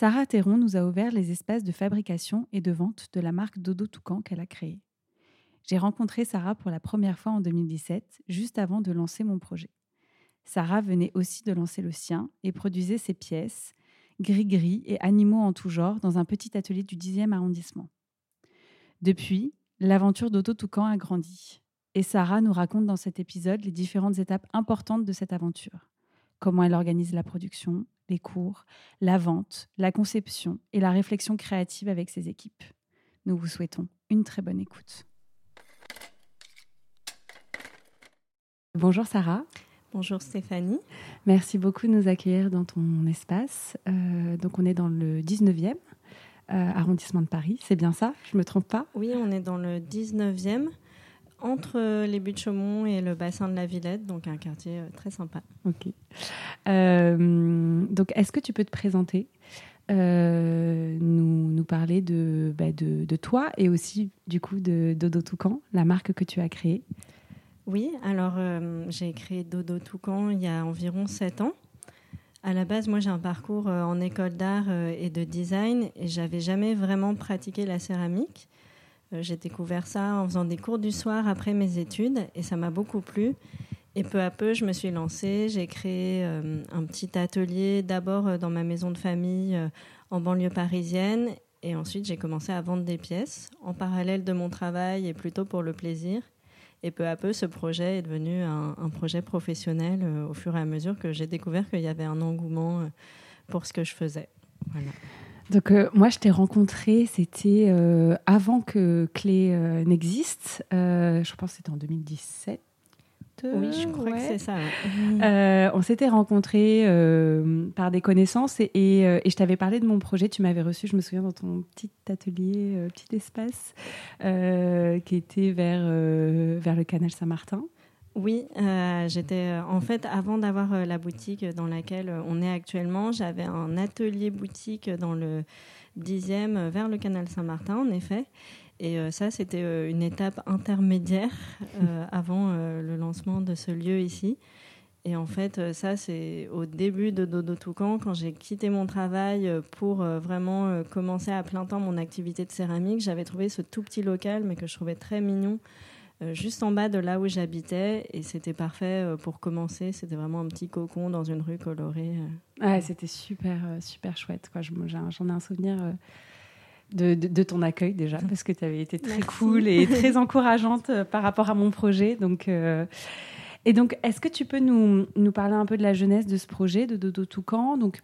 Sarah Théron nous a ouvert les espaces de fabrication et de vente de la marque Dodo Toucan qu'elle a créée. J'ai rencontré Sarah pour la première fois en 2017, juste avant de lancer mon projet. Sarah venait aussi de lancer le sien et produisait ses pièces, gris-gris et animaux en tout genre dans un petit atelier du 10e arrondissement. Depuis, l'aventure d'Auto Toucan a grandi. Et Sarah nous raconte dans cet épisode les différentes étapes importantes de cette aventure. Comment elle organise la production, les cours, la vente, la conception et la réflexion créative avec ses équipes. Nous vous souhaitons une très bonne écoute. Bonjour Sarah. Bonjour Stéphanie. Merci beaucoup de nous accueillir dans ton espace. Euh, donc on est dans le 19e euh, arrondissement de Paris, c'est bien ça? Je ne me trompe pas? Oui, on est dans le 19e entre les buttes Chaumont et le bassin de la Villette, donc un quartier euh, très sympa. Ok. Euh, donc, est-ce que tu peux te présenter, euh, nous, nous, parler de, bah, de, de, toi et aussi du coup de Dodo Toucan, la marque que tu as créée? Oui, alors j'ai créé Dodo Toucan il y a environ 7 ans. À la base, moi j'ai un parcours en école d'art et de design et j'avais jamais vraiment pratiqué la céramique. Euh, j'ai découvert ça en faisant des cours du soir après mes études et ça m'a beaucoup plu. Et peu à peu, je me suis lancée. J'ai créé euh, un petit atelier d'abord euh, dans ma maison de famille en banlieue parisienne et ensuite j'ai commencé à vendre des pièces en parallèle de mon travail et plutôt pour le plaisir. Et peu à peu, ce projet est devenu un, projet professionnel au fur et à mesure que j'ai découvert qu'il y avait un engouement pour ce que je faisais. Voilà. Donc euh, moi, je t'ai rencontré, c'était euh, avant que Clé euh, n'existe. je pense que c'était en 2017. Oui, je crois que c'est ça. on s'était rencontrés par des connaissances et, et, je t'avais parlé de mon projet. Tu m'avais reçu, je me souviens, dans ton petit atelier, petit espace qui était vers, vers le canal Saint-Martin. Oui, euh, j'étais euh, en fait avant d'avoir euh, la boutique dans laquelle on est actuellement, j'avais un atelier boutique dans le 10e vers le canal Saint-Martin en effet. Et ça, c'était une étape intermédiaire avant le lancement de ce lieu ici. Et en fait, ça, c'est au début de Dodo Toucan, quand j'ai quitté mon travail pour vraiment commencer à plein temps mon activité de céramique. J'avais trouvé ce tout petit local, mais que je trouvais très mignon, juste en bas de là où j'habitais et c'était parfait euh, pour commencer. C'était vraiment un petit cocon dans une rue colorée. Euh. Ouais, c'était super, super chouette. J'en ai un souvenir. De, de, ton accueil déjà, parce que tu avais été très cool et très encourageante par rapport à mon projet. Donc, Et donc, est-ce que tu peux nous, nous, parler un peu de la jeunesse de ce projet de Dodo Toucan? Donc,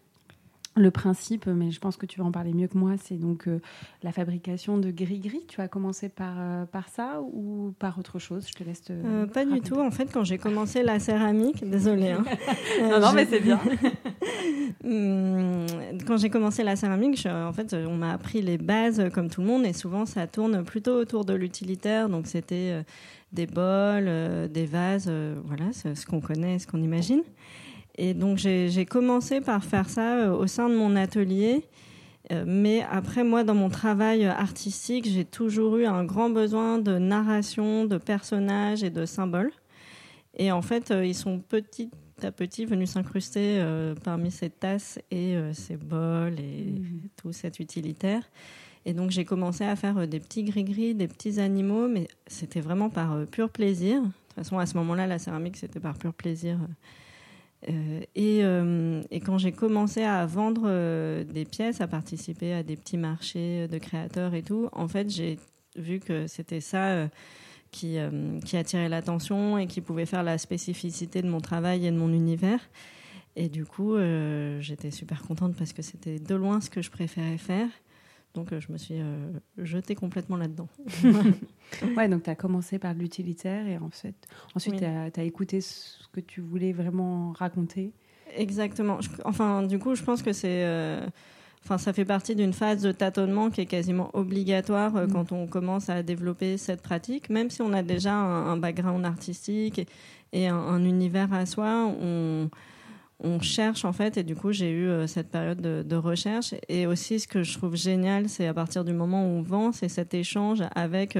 le principe, mais je pense que tu vas en parler mieux que moi, c'est donc euh, la fabrication de gris-gris. Tu as commencé par, euh, par ça ou par autre chose? Je te laisse te euh, Pas du tout. En fait, quand j'ai commencé la céramique, désolée. Hein, non, non, mais c'est bien. Hum, quand j'ai commencé la céramique, en fait, on m'a appris les bases comme tout le monde et souvent ça tourne plutôt autour de l'utilitaire. Donc c'était des bols, des vases, voilà, ce qu'on connaît, ce qu'on imagine. Et donc j'ai commencé par faire ça euh, au sein de mon atelier. Euh, mais après, moi, dans mon travail artistique, j'ai toujours eu un grand besoin de narration, de personnages et de symboles. Et en fait, euh, ils sont petit à petit venus s'incruster parmi ces tasses et ces bols et mmh. tout cet utilitaire. Et donc, j'ai commencé à faire des petits gris-gris, des petits animaux, mais c'était vraiment par pur plaisir. De toute façon, à ce moment-là, la céramique, c'était par pur plaisir. Euh, euh, et, quand j'ai commencé à vendre euh, des pièces, à participer à des petits marchés de créateurs et tout, en fait, j'ai vu que c'était ça qui, qui attirait l'attention et qui pouvait faire la spécificité de mon travail et de mon univers. Et du coup, j'étais super contente parce que c'était de loin ce que je préférais faire. Donc, je me suis jetée complètement là-dedans. ouais, donc tu as commencé par l'utilitaire et en fait, ensuite, tu as, as, écouté ce que tu voulais vraiment raconter Exactement. Enfin, du coup, je pense que c'est. Enfin, ça fait partie d'une phase de tâtonnement qui est quasiment obligatoire mm. quand on commence à développer cette pratique. Même si on a déjà un, background artistique et, un, univers à soi, on, on cherche en fait, et du coup j'ai eu euh, cette période de, recherche. Et aussi ce que je trouve génial, c'est à partir du moment où on vend, c'est cet échange avec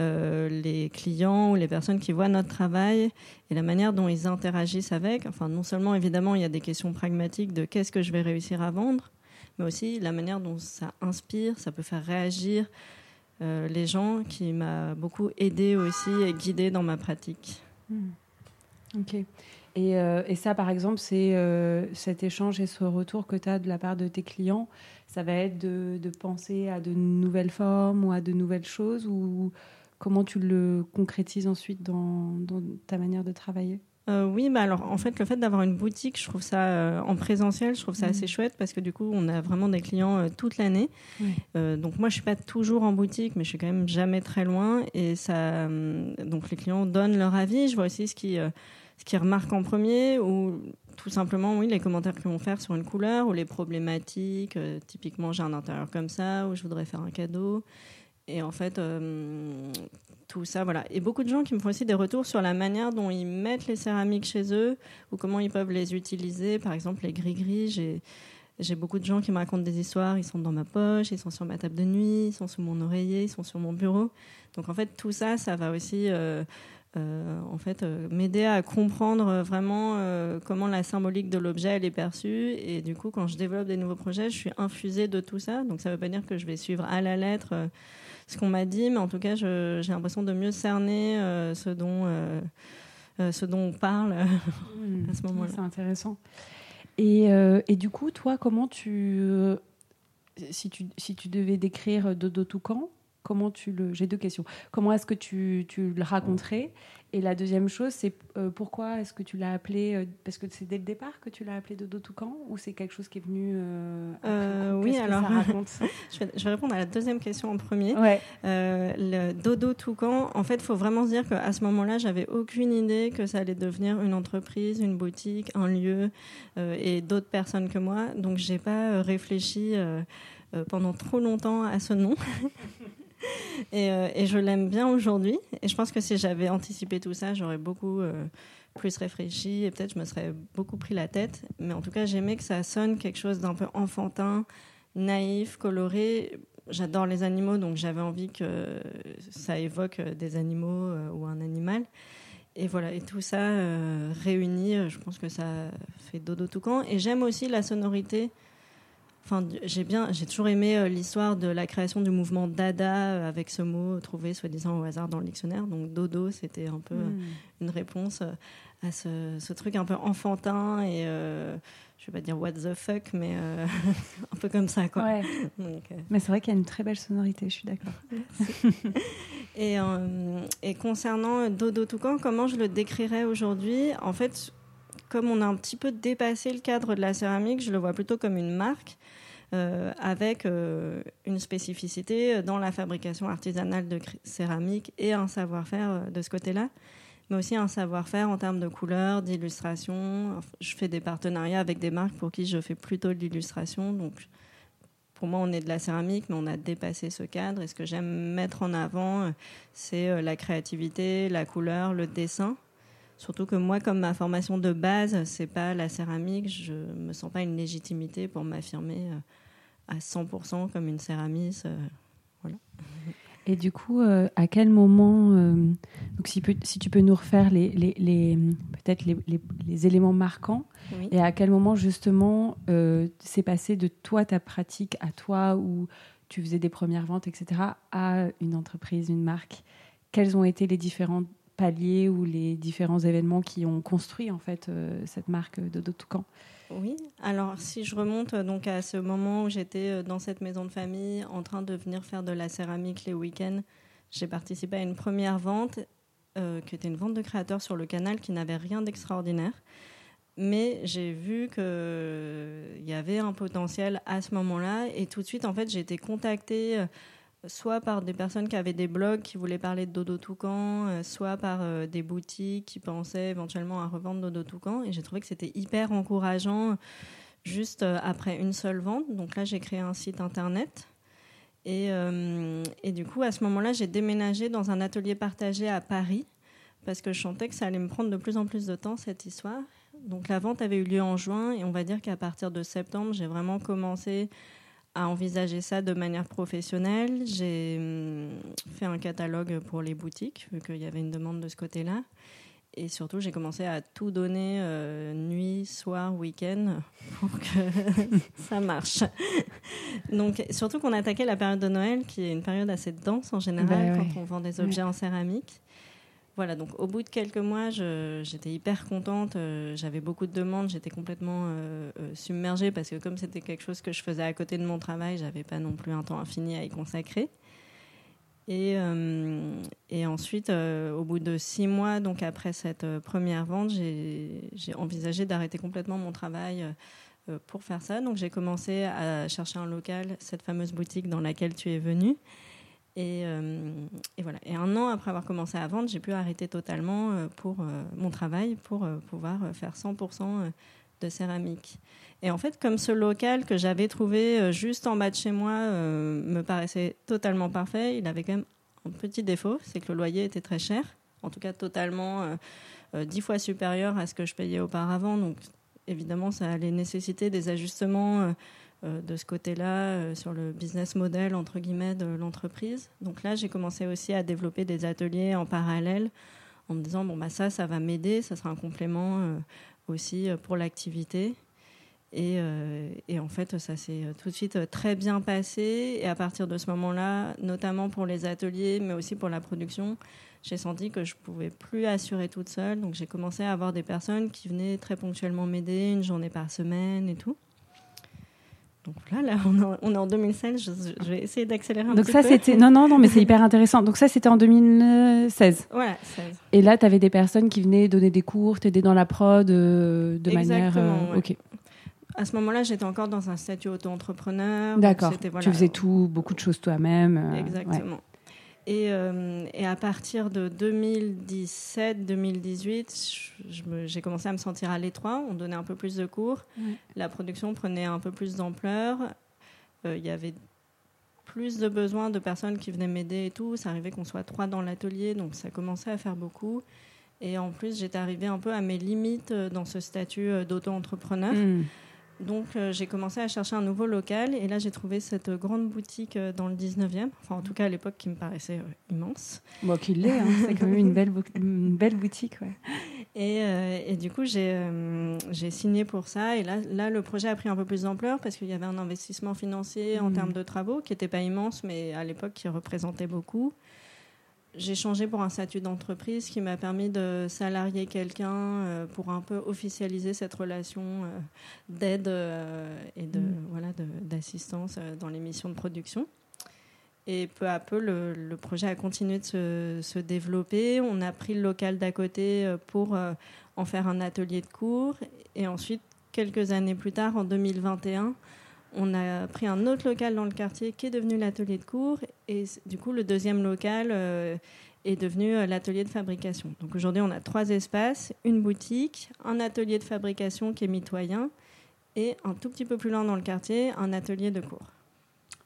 euh, les clients ou les personnes qui voient notre travail et la manière dont ils interagissent avec. Enfin, non seulement évidemment il y a des questions pragmatiques de qu'est-ce que je vais réussir à vendre, mais aussi la manière dont ça inspire, ça peut faire réagir euh, les gens, qui m'a beaucoup aidé aussi et guidé dans ma pratique. Hmm. Ok. Euh, et, ça, par exemple, c'est euh, cet échange et ce retour que tu as de la part de tes clients, ça va être de, penser à de nouvelles formes ou à de nouvelles choses ou comment tu le concrétises ensuite dans, ta manière de travailler? Euh, oui, bah alors en fait, le fait d'avoir une boutique, je trouve ça en présentiel, je trouve ça assez mmh. chouette parce que du coup, on a vraiment des clients toute l'année. donc moi, je suis pas toujours en boutique, mais je suis quand même jamais très loin. Et ça, donc les clients donnent leur avis. Je vois aussi ce qui ce qu'ils remarquent en premier ou tout simplement oui les commentaires qu'ils vont faire sur une couleur ou les problématiques euh, typiquement j'ai un intérieur comme ça ou je voudrais faire un cadeau. Et en fait euh, tout ça voilà. Et beaucoup de gens qui me font aussi des retours sur la manière dont ils mettent les céramiques chez eux ou comment ils peuvent les utiliser. Par exemple les gris gris j'ai beaucoup de gens qui me racontent des histoires, ils sont dans ma poche, ils sont sur ma table de nuit, ils sont sous mon oreiller, ils sont sur mon bureau. Donc en fait tout ça, ça va aussi euh, euh, en fait, euh, m'aider à comprendre vraiment euh, comment la symbolique de l'objet elle est perçue. Et du coup, quand je développe des nouveaux projets, je suis infusée de tout ça. Donc, ça ne veut pas dire que je vais suivre à la lettre ce qu'on m'a dit, mais en tout cas, j'ai l'impression de mieux cerner ce dont ce dont on parle hmm. à ce moment-là. C'est intéressant. Et, et, du coup, toi, comment tu, si tu, si tu devais décrire Dodo Toucan, comment tu le. J'ai deux questions. Comment est-ce que tu, tu le raconterais? Et la deuxième chose, c'est euh, pourquoi est-ce que tu l'as appelé euh, Parce que c'est dès le départ que tu l'as appelé Dodo Toucan ou c'est quelque chose qui est venu euh, Oui, alors. je, vais, je, vais, répondre à la deuxième question en premier. Ouais. le Dodo Toucan, en fait, il faut vraiment se dire qu'à ce moment-là, j'avais aucune idée que ça allait devenir une entreprise, une boutique, un lieu et d'autres personnes que moi. Donc, j'ai pas réfléchi pendant trop longtemps à ce nom. Euh, et, je l'aime bien aujourd'hui. Et je pense que si j'avais anticipé tout ça, j'aurais beaucoup euh, plus réfléchi et peut-être je me serais beaucoup pris la tête. Mais en tout cas, j'aimais que ça sonne quelque chose d'un peu enfantin, naïf, coloré. J'adore les animaux, donc j'avais envie que ça évoque des animaux euh, ou un animal. Et voilà, et tout ça réuni, je pense que ça fait dodo tout camp. Et j'aime aussi la sonorité Enfin, j'ai bien, j'ai toujours aimé euh, l'histoire de la création du mouvement Dada euh, avec ce mot trouvé soi-disant au hasard dans le dictionnaire. Donc dodo, c'était un peu hmm. une réponse euh, à ce, truc un peu enfantin et je vais pas dire what the fuck, mais un peu comme ça quoi. mais c'est vrai qu'il y a une très belle sonorité, je suis d'accord. et, et concernant Dodo Toucan, comment je le décrirais aujourd'hui? En fait, comme on a un petit peu dépassé le cadre de la céramique, je le vois plutôt comme une marque euh, avec euh, une spécificité dans la fabrication artisanale de céramique et un savoir-faire euh, de ce côté-là, mais aussi un savoir-faire en termes de couleurs, d'illustration. Je fais des partenariats avec des marques pour qui je fais plutôt de l'illustration. Donc, pour moi, on est de la céramique, mais on a dépassé ce cadre. Et ce que j'aime mettre en avant, c'est la créativité, la couleur, le dessin. Surtout que moi, comme ma formation de base, c'est pas la céramique, je me sens pas une légitimité pour m'affirmer à 100% comme une céramiste. Euh, voilà. Et du coup, euh, à quel moment, euh, donc si, si, tu peux nous refaire les, les, les peut-être les, les, éléments marquants, et à quel moment justement c'est passé de toi, ta pratique, à toi, où tu faisais des premières ventes, etc., à une entreprise, une marque? Quels ont été les différents ou les différents événements qui ont construit en fait cette marque de Toucan. Oui, alors si je remonte euh, donc à ce moment où j'étais euh, dans cette maison de famille en train de venir faire de la céramique les week-ends, j'ai participé à une première vente euh, qui était une vente de créateurs sur le canal qui n'avait rien d'extraordinaire. Mais j'ai vu qu'il y avait un potentiel à ce moment-là. Et tout de suite en fait j'ai été contactée soit par des personnes qui avaient des blogs qui voulaient parler de Dodo Toucan, soit par des boutiques qui pensaient éventuellement à revendre Dodo Toucan. Et j'ai trouvé que c'était hyper encourageant juste après une seule vente. Donc là, j'ai créé un site internet. Et, et du coup, à ce moment-là, j'ai déménagé dans un atelier partagé à Paris parce que je sentais que ça allait me prendre de plus en plus de temps, cette histoire. Donc la vente avait eu lieu en juin et on va dire qu'à partir de septembre, j'ai vraiment commencé à envisager ça de manière professionnelle. J'ai hum, fait un catalogue pour les boutiques, vu qu'il y avait une demande de ce côté-là. Et surtout, j'ai commencé à tout donner euh, nuit, soir, week-end pour que ça marche. Donc, surtout qu'on attaquait la période de Noël, qui est une période assez dense en général bah quand on vend des objets en céramique. Voilà, donc au bout de quelques mois, j'étais hyper contente. Euh, j'avais beaucoup de demandes, j'étais complètement euh, euh, submergée parce que comme c'était quelque chose que je faisais à côté de mon travail, j'avais pas non plus un temps infini à y consacrer. Et, et ensuite, au bout de six mois, donc après cette première vente, j'ai envisagé d'arrêter complètement mon travail pour faire ça. Donc j'ai commencé à chercher un local, cette fameuse boutique dans laquelle tu es venue. Euh, et, voilà. Et un an après avoir commencé à vendre, j'ai pu arrêter totalement euh, pour euh, mon travail pour pouvoir faire 100% de céramique. Et en fait, comme ce local que j'avais trouvé juste en bas de chez moi me paraissait totalement parfait, il avait quand même un petit défaut, c'est que le loyer était très cher, en tout cas totalement dix fois supérieur à ce que je payais auparavant. Donc évidemment, ça allait nécessiter des ajustements de ce côté-là euh, sur le business model entre guillemets de l'entreprise. Donc là, j'ai commencé aussi à développer des ateliers en parallèle en me disant bon bah ça, ça va m'aider, ça sera un complément euh, aussi pour l'activité. Et, et, en fait, ça s'est tout de suite très bien passé. Et à partir de ce moment-là, notamment pour les ateliers, mais aussi pour la production, j'ai senti que je pouvais plus assurer toute seule. Donc j'ai commencé à avoir des personnes qui venaient très ponctuellement m'aider, une journée par semaine et tout. Donc là, là on, est en 2016, je, vais essayer d'accélérer un Donc petit ça, c'était... Non, non, non, mais c'est hyper intéressant. Donc ça, c'était en 2016. Voilà, 16. Et là, tu avais des personnes qui venaient donner des cours, t'aider dans la prod euh, de manière... Euh, ok. À ce moment-là, j'étais encore dans un statut auto-entrepreneur. D'accord. Tu faisais tout, beaucoup de choses toi-même. Euh, Exactement. Et, euh, et, à partir de 2017-2018, j'ai commencé à me sentir à l'étroit. On donnait un peu plus de cours. La production prenait un peu plus d'ampleur. Euh, il y avait plus de besoins de personnes qui venaient m'aider et tout. Ça arrivait qu'on soit trois dans l'atelier, donc ça commençait à faire beaucoup. Et en plus, j'étais arrivée un peu à mes limites euh, dans ce statut d'auto-entrepreneur. Hmm. Donc euh, j'ai commencé à chercher un nouveau local et là j'ai trouvé cette grande boutique euh, dans le 19e, enfin en tout cas à l'époque qui me paraissait euh, immense. Bon, qu'il l'est, hein. c'est quand même une belle, une belle boutique. Ouais. Et, et, du coup j'ai signé pour ça et là, là le projet a pris un peu plus d'ampleur parce qu'il y avait un investissement financier en mmh. termes de travaux qui n'était pas immense mais à l'époque qui représentait beaucoup j'ai changé pour un statut d'entreprise qui m'a permis de salarier quelqu'un euh, pour un peu officialiser cette relation euh, d'aide euh, et de mm. voilà d'assistance dans les missions de production. Et peu à peu, le, projet a continué de se, se, développer. On a pris le local d'à côté pour en faire un atelier de cours. Et ensuite, quelques années plus tard, en 2021, on a pris un autre local dans le quartier qui est devenu l'atelier de cours. Et du coup, le deuxième local euh, est devenu euh, l'atelier de fabrication. Donc aujourd'hui, on a trois espaces, une boutique, un atelier de fabrication qui est mitoyen et un tout petit peu plus loin dans le quartier, un atelier de cours.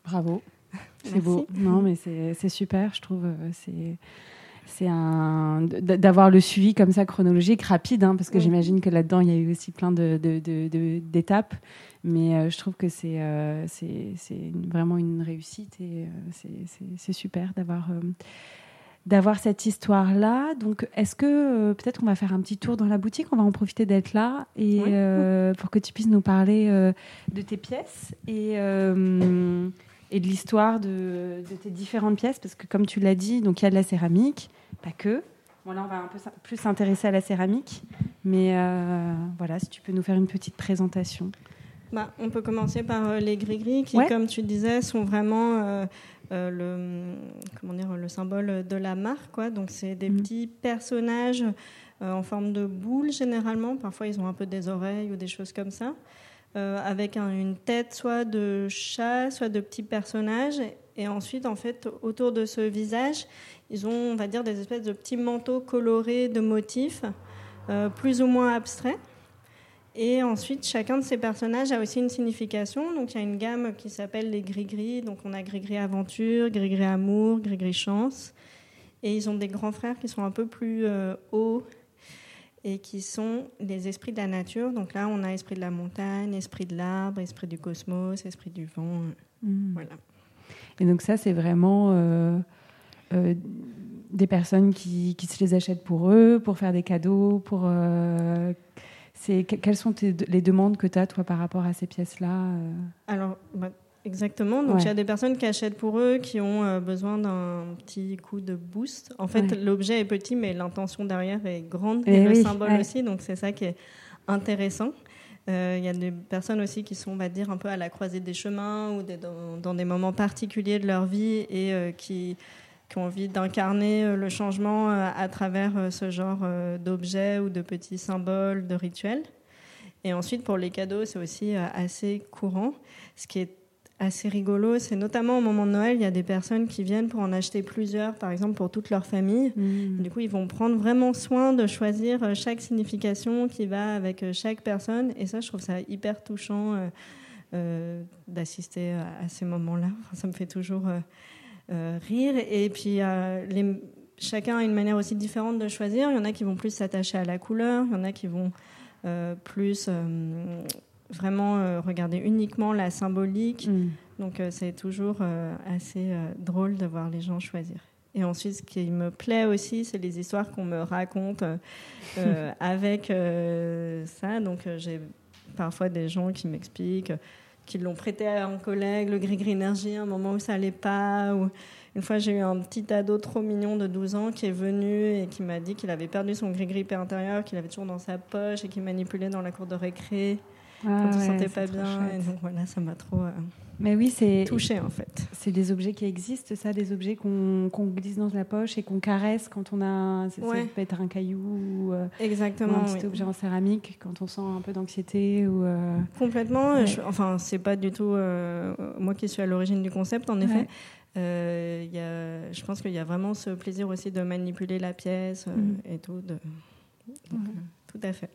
Bravo. C'est beau. Non, mais c'est super, je trouve. Euh, c'est c'est un d'avoir le suivi comme ça chronologique rapide hein, parce que j'imagine que là-dedans il y a eu aussi plein de d'étapes. Mais euh, je trouve que c'est euh, c'est vraiment une réussite et euh, c'est super d'avoir d'avoir cette histoire là donc est-ce que peut-être on va faire un petit tour dans la boutique? On va en profiter d'être là et pour que tu puisses nous parler de tes pièces et et de l'histoire de, de, tes différentes pièces, parce que comme tu l'as dit, donc il y a de la céramique, pas que. Bon, là, on va un peu plus s'intéresser à la céramique, mais euh, voilà, si tu peux nous faire une petite présentation. Bah, on peut commencer par euh, les gris-gris, qui, comme tu disais, sont vraiment euh, le, comment dire, le symbole de la marque. Quoi. Donc, c'est des mhm. petits personnages en forme de boule, généralement. Parfois, ils ont un peu des oreilles ou des choses comme ça. Euh, avec une tête soit de chat, soit de petits personnages. Et ensuite, en fait, autour de ce visage, ils ont, on va dire, des espèces de petits manteaux colorés de motifs, plus ou moins abstraits. Et ensuite, chacun de ces personnages a aussi une signification. Donc, il y a une gamme qui s'appelle les gris-gris. Donc, on a gris-gris aventure, gris-gris amour, gris-gris chance. Et ils ont des grands frères qui sont un peu plus euh, hauts et qui sont les esprits de la nature. Donc là, on a esprit de la montagne, esprit de l'arbre, esprit du cosmos, esprit du vent. Hmm. Voilà. Et donc ça, c'est vraiment euh, euh, des personnes qui, qui, se les achètent pour eux, pour faire des cadeaux, pour quelles sont les demandes que tu as, toi, par rapport à ces pièces-là euh? Alors, bah, exactement. Donc, il y a des personnes qui achètent pour eux, qui ont euh, besoin d'un petit coup de boost. En fait, l'objet est petit, mais l'intention derrière est grande, et, le symbole aussi. Donc, c'est ça qui est intéressant. Euh, il y a des personnes aussi qui sont, on va dire, un peu à la croisée des chemins ou dans, dans, des moments particuliers de leur vie et qui qui ont envie d'incarner euh, le changement euh, à travers euh, ce genre d'objets ou de petits symboles, de rituels. Et ensuite, pour les cadeaux, c'est aussi assez courant. Ce qui est assez rigolo, c'est notamment au moment de Noël, il y a des personnes qui viennent pour en acheter plusieurs, par exemple pour toute leur famille. Mmh. Du coup, ils vont prendre vraiment soin de choisir chaque signification qui va avec chaque personne. Et ça, je trouve ça hyper touchant d'assister à ces moments-là. ça me fait toujours euh, rire. Et puis, euh, les, chacun a une manière aussi différente de choisir. Il y en a qui vont plus s'attacher à la couleur, il y en a qui vont euh, plus vraiment regarder uniquement la symbolique. Mm. Donc, c'est toujours assez drôle de voir les gens choisir. Et ensuite, ce qui me plaît aussi, c'est les histoires qu'on me raconte avec ça. Donc, j'ai parfois des gens qui m'expliquent qui l'ont prêté à un collègue, le gris-gris énergie, à un moment où ça allait pas. Ou... Une fois, j'ai eu un petit ado trop mignon de 12 ans qui est venu et qui m'a dit qu'il avait perdu son gris-gris intérieur, qu'il avait toujours dans sa poche et qu'il manipulait dans la cour de récré ah quand il ne sentait pas bien. Et donc voilà, ça m'a trop. Euh, mais oui, c'est touché en fait. C'est des objets qui existent, ça, des objets qu'on glisse dans la poche et qu'on caresse quand on a. Ça, peut être un caillou ou, euh, Exactement, un petit objet en céramique quand on sent un peu d'anxiété ou. Euh, Complètement. enfin, c'est pas du tout euh, moi qui suis à l'origine du concept, en effet. Y a, je pense qu'il y a vraiment ce plaisir aussi de manipuler la pièce mm. et tout. De, tout à fait.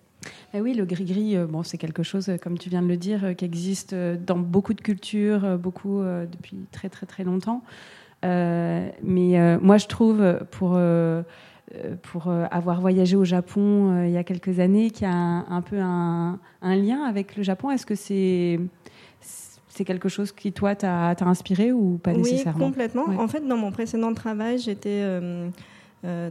Eh oui, le gris-gris, euh, bon, c'est quelque chose, euh, comme tu viens de le dire, euh, qui existe dans beaucoup de cultures, beaucoup depuis très très très longtemps. mais moi, je trouve, pour, pour avoir voyagé au Japon il y a quelques années, qu'il y a un, peu un, lien avec le Japon. Est-ce que c'est c'est quelque chose qui, toi, t'a inspiré ou pas nécessairement? Oui, complètement. En fait, dans mon précédent travail, j'étais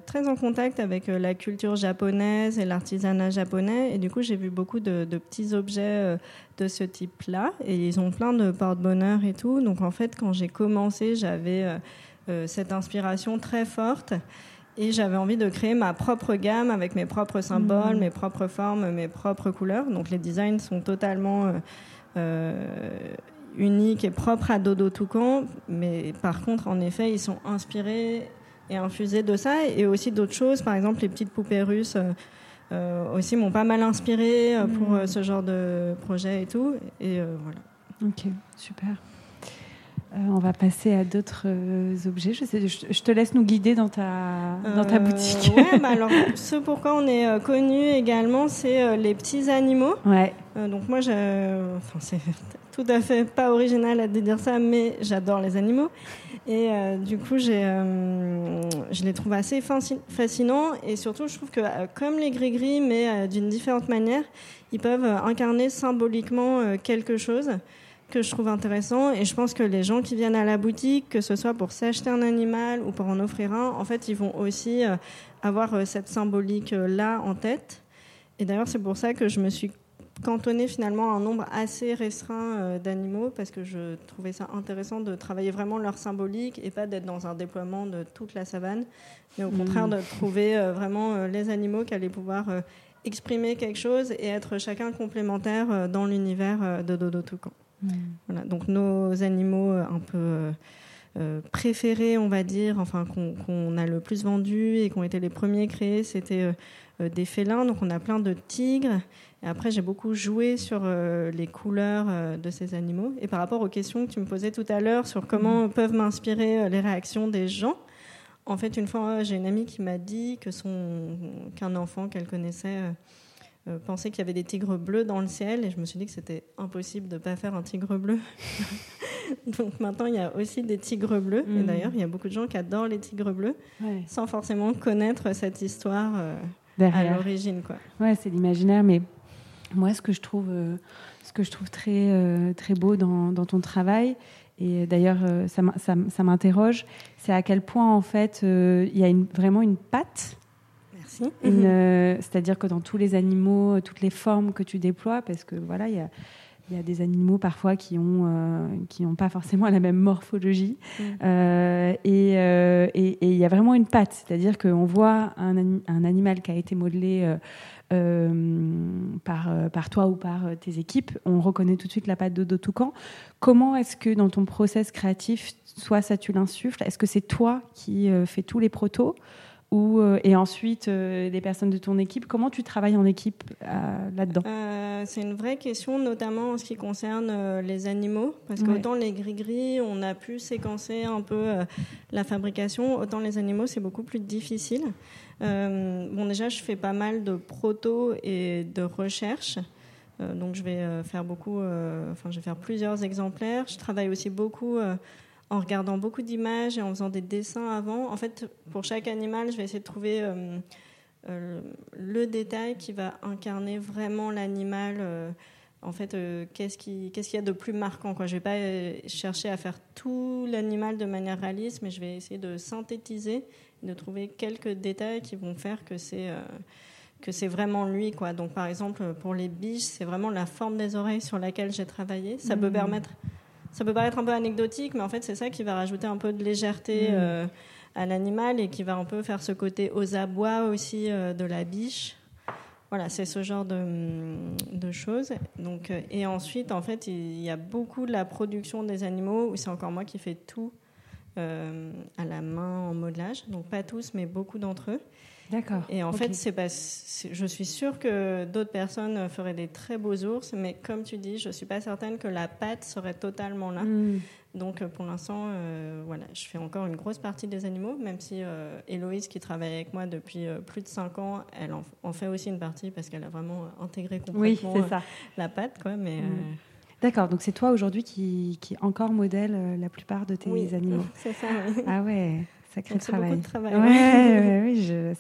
très en contact avec euh, la culture japonaise et l'artisanat japonais. Et du coup, j'ai vu beaucoup de, petits objets euh, de ce type-là. Et ils ont plein de porte-bonheur et tout. Donc, en fait, quand j'ai commencé, j'avais cette inspiration très forte. Et j'avais envie de créer ma propre gamme avec mes propres symboles, mmh. mes propres formes, mes propres couleurs. Donc, les designs sont totalement uniques et propres à Dodo Toucan. Mais par contre, en effet, ils sont inspirés et infusé de ça et aussi d'autres choses. Par exemple, les petites poupées russes euh, euh, aussi m'ont pas mal inspiré euh, pour mm. ce genre de projet et tout. Et voilà. Ok, super. On va passer à d'autres objets. Je, sais, je, te laisse nous guider dans ta, dans ta boutique. Ouais, bah alors, ce pourquoi on est connu également, c'est les petits animaux. Ouais. donc moi, enfin, c'est tout à fait pas original à dire ça, mais j'adore les animaux. Et euh, du coup, euh, je les trouve assez fascinants. Et surtout, je trouve que euh, comme les gris-gris, mais d'une différente manière, ils peuvent incarner symboliquement quelque chose que je trouve intéressant. Et je pense que les gens qui viennent à la boutique, que ce soit pour s'acheter un animal ou pour en offrir un, en fait, ils vont aussi avoir cette symbolique-là en tête. Et d'ailleurs, c'est pour ça que je me suis cantonné finalement un nombre assez restreint euh, d'animaux parce que je trouvais ça intéressant de travailler vraiment leur symbolique et pas d'être dans un déploiement de toute la savane, mais au contraire mmh. de trouver euh, vraiment euh, les animaux qui allaient pouvoir exprimer quelque chose et être chacun complémentaire dans l'univers de Dodo Toucan. Mmh. Voilà, donc nos animaux un peu préférés, on va dire, enfin qu'on a le plus vendus et qui ont été les premiers créés, c'était des félins. Donc on a plein de tigres Et après, j'ai beaucoup joué sur les couleurs de ces animaux. Et par rapport aux questions que tu me posais tout à l'heure sur comment mm. peuvent m'inspirer les réactions des gens, en fait, une fois, j'ai une amie qui m'a dit que son qu'un enfant qu'elle connaissait euh, pensait qu'il y avait des tigres bleus dans le ciel et je me suis dit que c'était impossible de ne pas faire un tigre bleu. Donc maintenant, il y a aussi des tigres bleus. Et mhm. d'ailleurs, il y a beaucoup de gens qui adorent les tigres bleus sans forcément connaître cette histoire euh, à l'origine. Quoi. Ouais, c'est l'imaginaire. Mais moi, ce que je trouve, euh, ce que je trouve très, très beau dans, dans ton travail, et d'ailleurs, ça, ça m'interroge, c'est à quel point, en fait, il y a une, vraiment une patte Mhm. Euh, c'est-à-dire que dans tous les animaux, toutes les formes que tu déploies, parce que voilà, il y a, y a, des animaux parfois qui ont euh, qui n'ont pas forcément la même morphologie, mhm. euh, et il y a vraiment une patte, c'est-à-dire qu'on voit un, un, animal qui a été modelé. par, par toi ou par tes équipes, on reconnaît tout de suite la patte de Toucan. Comment est-ce que dans ton process créatif, soit ça tu l'insuffles Est-ce que c'est toi qui fais tous les protos ou, euh, et ensuite euh, des personnes de ton équipe. Comment tu travailles en équipe euh, là-dedans? C'est une vraie question, notamment en ce qui concerne les animaux, parce qu'autant les gris-gris, on a pu séquencer un peu la fabrication, autant les animaux, c'est beaucoup plus difficile. bon, déjà, je fais pas mal de proto et de recherche. donc, je vais faire beaucoup, enfin, je vais faire plusieurs exemplaires. Je travaille aussi beaucoup en regardant beaucoup d'images et en faisant des dessins avant. En fait, pour chaque animal, je vais essayer de trouver euh, euh, le détail qui va incarner vraiment l'animal. Euh, en fait, qu'est-ce qu'il y a de plus marquant quoi. Je ne vais pas chercher à faire tout l'animal de manière réaliste, mais je vais essayer de synthétiser, de trouver quelques détails qui vont faire que c'est que c'est vraiment lui. Quoi. Donc, par exemple, pour les biches, c'est vraiment la forme des oreilles sur laquelle j'ai travaillé. Ça peut mmh. permettre ça peut paraître un peu anecdotique, mais en fait, c'est ça qui va rajouter un peu de légèreté mm. euh, à l'animal et qui va un peu faire ce côté aux abois aussi euh, de la biche. Voilà, c'est ce genre de, choses. Donc, euh, et ensuite, en fait, il y a beaucoup de la production des animaux où c'est encore moi qui fais tout à la main en modelage. Donc, pas tous, mais beaucoup d'entre eux. D'accord. Et en fait, c'est je suis sûre que d'autres personnes feraient des très beaux ours, mais comme tu dis, je suis pas certaine que la patte serait totalement là. Hmm. Donc pour l'instant, euh, voilà, je fais encore une grosse partie des animaux, même si euh, Héloïse, qui travaille avec moi depuis euh, plus de 5 ans, elle en, fait aussi une partie parce qu'elle a vraiment intégré complètement la patte. Quoi, mais, hmm. D'accord, donc c'est toi aujourd'hui qui, qui encore modèle la plupart de tes oui, animaux. C'est ça. Ah ouais. Sacré travail. Beaucoup de travail. Ouais, oui, je,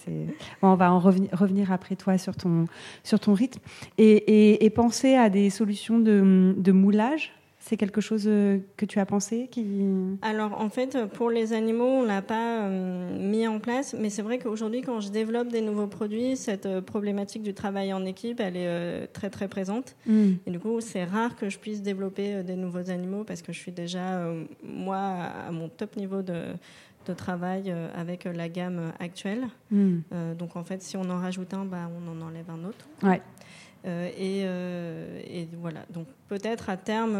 bon, on va en revenir, revenir, après toi sur ton, sur ton rythme. Et, et, et penser à des solutions de, de moulage c'est quelque chose euh, que tu as pensé qui... Alors en fait, pour les animaux, on l'a pas euh, mis en place, mais c'est vrai qu'aujourd'hui, quand je développe des nouveaux produits, cette euh, problématique du travail en équipe, elle est très très présente. Hmm. Et du coup, c'est rare que je puisse développer des nouveaux animaux parce que je suis déjà moi à mon top niveau de de travail euh, avec la gamme actuelle. Hmm. Euh, donc en fait, si on en rajoute un, bah, on en enlève un autre. Ouais. Euh, et, voilà. Donc peut-être à terme,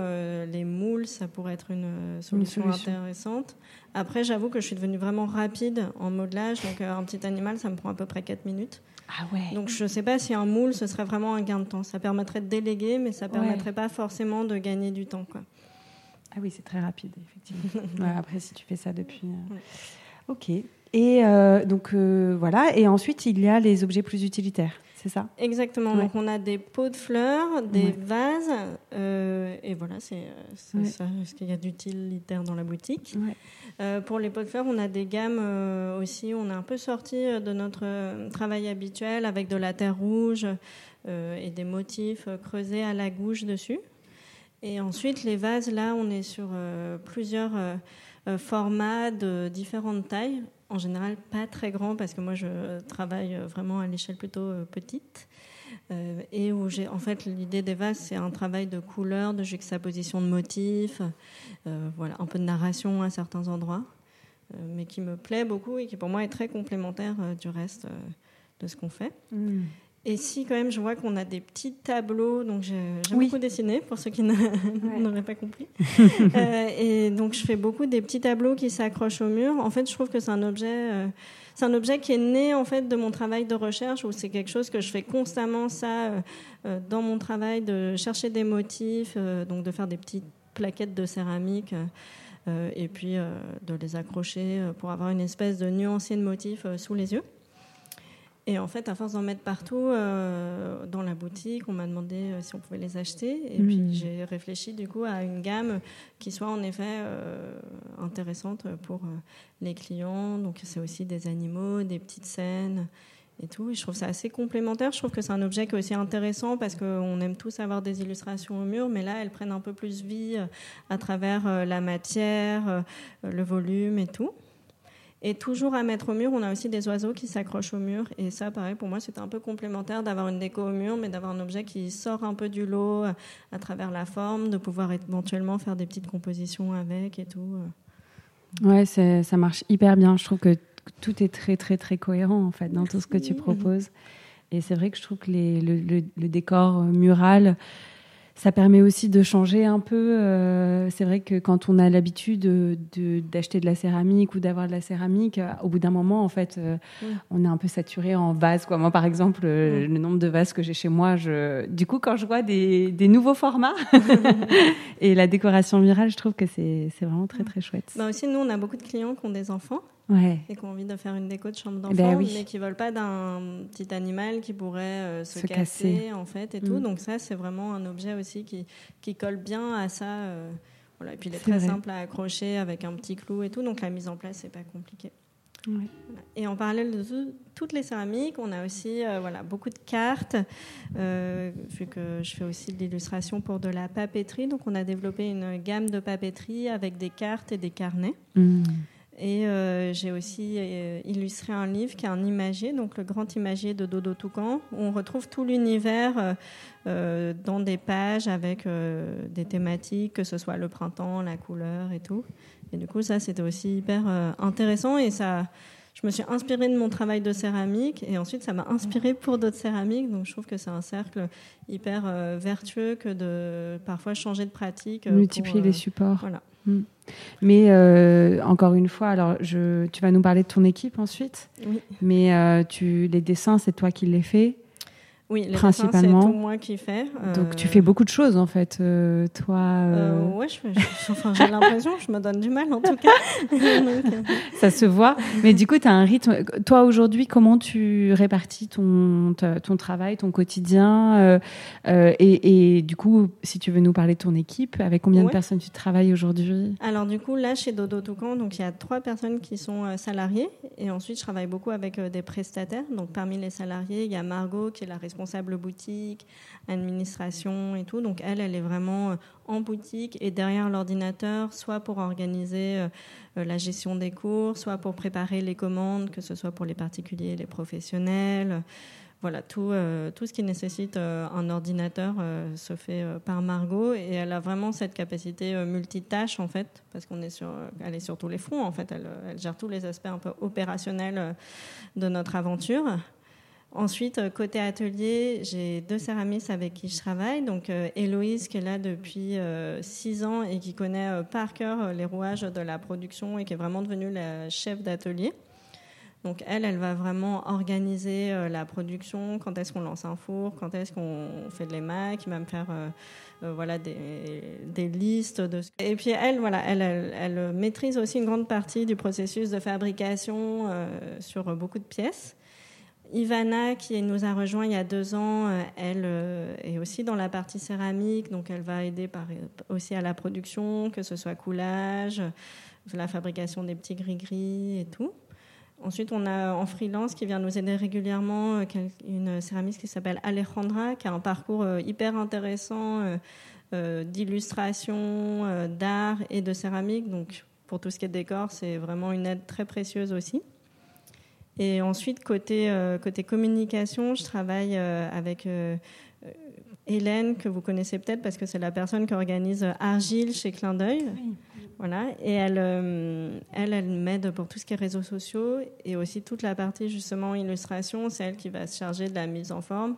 les moules, ça pourrait être une solution, intéressante. Après, j'avoue que je suis devenue vraiment rapide en modelage. Donc un petit animal, ça me prend à peu près 4 minutes. Ah ouais. Donc je ne sais pas si un moule, ce serait vraiment un gain de temps. Ça permettrait de déléguer, mais ça ne permettrait pas forcément de gagner du temps. Quoi. Ah oui, c'est très rapide, effectivement. après, si tu fais ça depuis. Euh, ok. Et euh, donc euh, voilà. Et ensuite, il y a les objets plus utilitaires. C'est ça? Exactement. Donc on a des pots de fleurs, des vases, et voilà, c'est ça ce qu'il y a d'utilitaire dans la boutique. pour les pots de fleurs, on a des gammes aussi. On est un peu sorti de notre travail habituel avec de la terre rouge et des motifs creusés à la gouge dessus. Et ensuite, les vases, là, on est sur euh, plusieurs euh, euh, formats de différentes tailles. En général, pas très grands parce que moi, je travaille vraiment à l'échelle plutôt petite. et où j'ai, en fait, l'idée des vases, c'est un travail de couleurs, de juxtaposition de motifs, voilà, un peu de narration à certains endroits, mais qui me plaît beaucoup et qui pour moi est très complémentaire du reste de ce qu'on fait. Mmh. Et si quand même je vois qu'on a des petits tableaux, donc j'aime beaucoup dessiner pour ceux qui n'auraient pas compris. euh, et donc je fais beaucoup des petits tableaux qui s'accrochent au mur. En fait, je trouve que c'est un objet, euh, c'est un objet qui est né en fait de mon travail de recherche où c'est quelque chose que je fais constamment ça euh, dans mon travail de chercher des motifs, donc de faire des petites plaquettes de céramique. Et puis de les accrocher pour avoir une espèce de nuancier de motifs sous les yeux. Et en fait, à force d'en mettre partout euh, dans la boutique, on m'a demandé euh, si on pouvait les acheter. Et puis j'ai réfléchi du coup à une gamme qui soit en effet euh, intéressante pour les clients. Donc c'est aussi des animaux, des petites scènes et tout. Et je trouve ça assez complémentaire. Je trouve que c'est un objet qui est aussi intéressant parce qu'on aime tous avoir des illustrations au mur, mais là, elles prennent un peu plus vie à travers la matière, le volume et tout. Et toujours à mettre au mur, on a aussi des oiseaux qui s'accrochent au mur. Et ça, pareil, pour moi, c'était un peu complémentaire d'avoir une déco au mur, mais d'avoir un objet qui sort un peu du lot euh, à travers la forme, de pouvoir éventuellement faire des petites compositions avec et tout. Euh. Ouais, ça marche hyper bien. Je trouve que tout est très, très, très cohérent, en fait, dans tout ce que tu proposes. Et c'est vrai que je trouve que les, le, le, décor mural, ça permet aussi de changer un peu. Euh, c'est vrai que quand on a l'habitude d'acheter de, la céramique ou d'avoir de la céramique, euh, au bout d'un moment, en fait, euh, on est un peu saturé en vase. Quoi. Moi, par exemple, le nombre de vases que j'ai chez moi, je... du coup, quand je vois des, nouveaux formats et la décoration murale, je trouve que c'est vraiment très, très chouette. Bah aussi, nous, on a beaucoup de clients qui ont des enfants et qui ont envie de faire une déco de chambre eh ben d'enfant, mais qui veulent pas d'un petit animal qui pourrait euh, se, casser, en fait et tout. Mm. Donc ça, c'est vraiment un objet aussi qui, qui colle bien à ça. Euh, voilà. Et puis il est, très simple à accrocher avec un petit clou et tout. Donc la mise en place, c'est pas compliqué. Et en parallèle de toutes les céramiques, on a aussi euh, voilà, beaucoup de cartes, vu que je fais aussi de l'illustration pour de la papeterie. Donc on a développé une gamme de papeterie avec des cartes et des carnets. Mm. Et euh, j'ai aussi euh, illustré un livre qui est un imagier, donc le grand imagier de Dodo Toucan, où on retrouve tout l'univers euh, dans des pages avec des thématiques, que ce soit le printemps, la couleur et tout. Et du coup, ça, c'était aussi hyper intéressant et ça. Je me suis inspirée de mon travail de céramique et ensuite ça m'a inspirée pour d'autres céramiques. Donc je trouve que c'est un cercle hyper vertueux que de parfois changer de pratique. Multiplier les supports. Voilà. Mm. Mais euh, encore une fois, alors je, tu vas nous parler de ton équipe ensuite. Oui. Mais euh, tu, les dessins, c'est toi qui les fais oui, principalement. C'est tout moi qui fais. Donc tu fais euh, beaucoup de choses en fait, euh, toi. Euh... ouais, j'ai l'impression, je me donne du mal en tout cas. Ça se voit. Mais du coup, tu as un rythme. Toi aujourd'hui, comment tu répartis ton, ton travail, ton quotidien et, et, du coup, si tu veux nous parler de ton équipe, avec combien de personnes tu travailles aujourd'hui? Alors du coup, là chez Dodo Toucan, donc il y a trois personnes qui sont salariées et ensuite je travaille beaucoup avec des prestataires. Donc parmi les salariés, il y a Margot qui est la responsable responsable boutique, administration et tout. Donc elle, elle est vraiment euh, en boutique et derrière l'ordinateur, soit pour organiser euh, euh, la gestion des cours, soit pour préparer les commandes, que ce soit pour les particuliers les professionnels. Voilà, tout, tout ce qui nécessite un ordinateur se fait par Margot et elle a vraiment cette capacité multitâche en fait, parce qu'on est sur, elle est sur tous les fronts en fait, elle, gère tous les aspects un peu opérationnels de notre aventure. Ensuite, euh, côté atelier, j'ai deux céramistes avec qui je travaille. Donc, euh, Héloïse, qui est là depuis euh, six ans et qui connaît par cœur les rouages de la production et qui est vraiment devenue la chef d'atelier. Donc, elle, elle va vraiment organiser la production, quand est-ce qu'on lance un four, quand est-ce qu'on fait de l'émail, qui va me faire voilà, des, listes. De... Et puis, elle, voilà, elle, maîtrise aussi une grande partie du processus de fabrication sur beaucoup de pièces. Ivana, qui nous a rejoint il y a deux ans, euh, elle euh, est aussi dans la partie céramique, donc elle va aider par, aussi à la production, que ce soit coulage, la fabrication des petits gris-gris et tout. Ensuite, on a en freelance qui vient nous aider régulièrement euh, une céramiste qui s'appelle Alejandra, qui a un parcours hyper intéressant d'illustration, d'art et de céramique. Donc, pour tout ce qui est décor, c'est vraiment une aide très précieuse aussi. Et ensuite, côté, euh, côté communication, je travaille euh, avec euh, Hélène, que vous connaissez peut-être parce que c'est la personne qui organise Argile chez Clin d'œil. Voilà, et elle, elle, elle m'aide pour tout ce qui est réseaux sociaux et aussi toute la partie justement illustration. C'est elle qui va se charger de la mise en forme.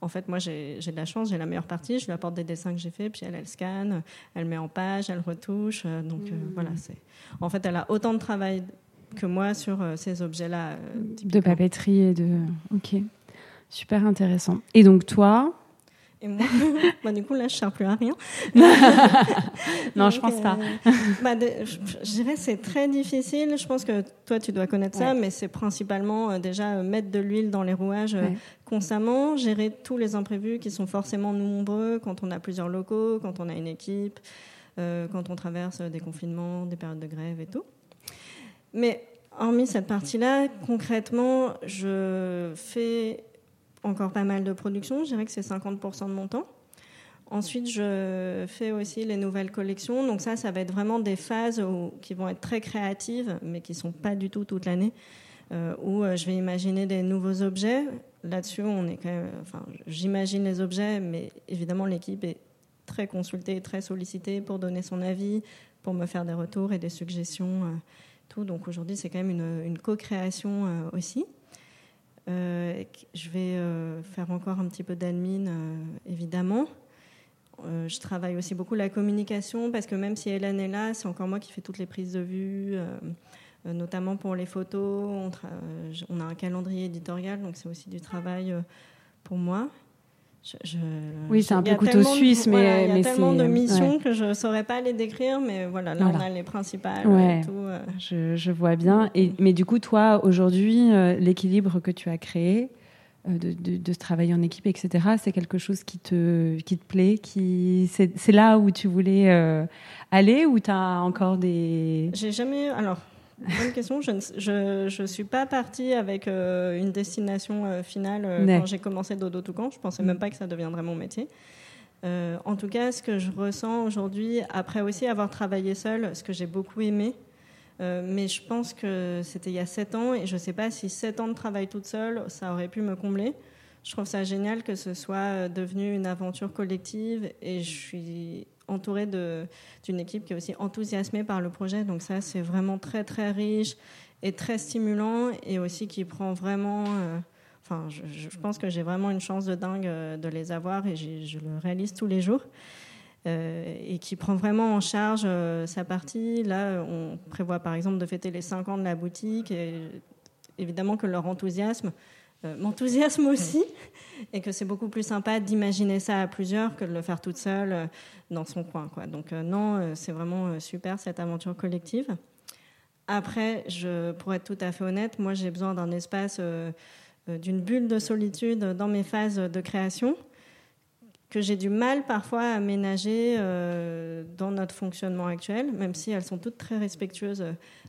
En fait, moi, j'ai de la chance, j'ai la meilleure partie. Je lui apporte des dessins que j'ai faits, puis elle, elle scanne, elle met en page, elle retouche. Donc mmh. voilà, c'est. En fait, elle a autant de travail que moi sur ces objets-là. de papeterie et de. Ok. Super intéressant. Et donc toi et moi, bah, du coup, là, je ne sers plus à rien. non, je pense pas. Euh, bah, je, dirais c'est très difficile. Je pense que toi, tu dois connaître ça, mais c'est principalement euh, déjà euh, mettre de l'huile dans les rouages constamment, gérer tous les imprévus qui sont forcément nombreux quand on a plusieurs locaux, quand on a une équipe, quand on traverse des confinements, des périodes de grève et tout. Mais hormis cette partie-là, concrètement, je fais encore pas mal de production. Je dirais que c'est 50% de mon temps. Ensuite, je fais aussi les nouvelles collections. Donc ça, ça va être vraiment des phases qui vont être très créatives, mais qui ne sont pas du tout toute l'année, euh, où euh, je vais imaginer des nouveaux objets. Là-dessus, on est enfin, j'imagine les objets, mais évidemment, l'équipe est très consultée, très sollicitée pour donner son avis, pour me faire des retours et des suggestions. Euh, Donc aujourd'hui, c'est quand même une, co-création aussi. Euh, je vais euh, faire encore un petit peu d'admin, euh, évidemment. je travaille aussi beaucoup la communication parce que même si Hélène est là, c'est encore moi qui fais toutes les prises de vue, notamment pour les photos. On, a un calendrier éditorial, donc c'est aussi du travail pour moi oui, c'est un peu couteau suisse, mais il y a tellement de missions que je ne saurais pas les décrire, mais voilà, là on a les principales. tout, euh. je, je, vois bien. Et, mais du coup, toi, aujourd'hui, euh, l'équilibre que tu as créé, euh, de, de, de, travailler en équipe, etc., c'est quelque chose qui te, qui te plaît qui, C'est là où tu voulais aller ou tu as encore des. J'ai jamais. Alors, Bonne question. Je ne je, suis pas partie avec euh, une destination euh, finale euh, quand j'ai commencé Dodo Toucan. Je pensais même pas que ça deviendrait mon métier. en tout cas, ce que je ressens aujourd'hui, après aussi avoir travaillé seule, ce que j'ai beaucoup aimé, mais je pense que c'était il y a sept ans et je ne sais pas si sept ans de travail toute seule, ça aurait pu me combler. Je trouve ça génial que ce soit devenu une aventure collective et je suis entourée d'une équipe qui est aussi enthousiasmée par le projet. Donc ça, c'est vraiment très, très riche et très stimulant et aussi qui prend vraiment... Euh, enfin, je, pense que j'ai vraiment une chance de dingue euh, de les avoir et je le réalise tous les jours. Euh, et qui prend vraiment en charge sa partie. Là, on prévoit par exemple de fêter les 5 ans de la boutique et évidemment que leur enthousiasme m'enthousiasme aussi, et que c'est beaucoup plus sympa d'imaginer ça à plusieurs que de le faire toute seule euh, dans son coin. Quoi. Donc euh, non, c'est vraiment super cette aventure collective. Après, je, pour être tout à fait honnête, moi j'ai besoin d'un espace, d'une bulle de solitude dans mes phases de création que j'ai du mal parfois à aménager dans notre fonctionnement actuel, même si elles sont toutes très respectueuses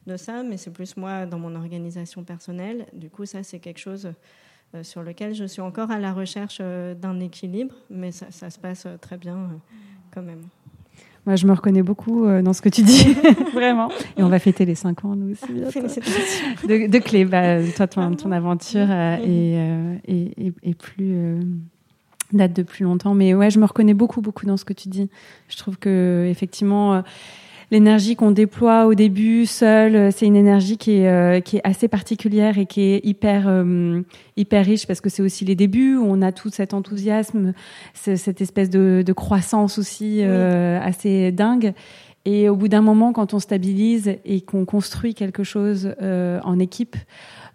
de ça, mais c'est plus moi dans mon organisation personnelle. Du coup, ça, c'est quelque chose euh, sur lequel je suis encore à la recherche euh, d'un équilibre, mais ça, se passe euh, très bien quand même. Moi, je me reconnais beaucoup dans ce que tu dis, vraiment. Et on va fêter les 5 ans, nous aussi. de, de Clé, bah, toi, ton, aventure est, plus date de plus longtemps. Mais ouais, je me reconnais beaucoup, beaucoup dans ce que tu dis. Je trouve que effectivement, l'énergie qu'on déploie au début seul, euh, c'est une énergie qui est, euh, qui est assez particulière et qui est hyper, euh, hyper riche parce que c'est aussi les débuts où on a tout cet enthousiasme, cette espèce de, de croissance aussi assez dingue. Et au bout d'un moment, quand on stabilise et qu'on construit quelque chose en équipe,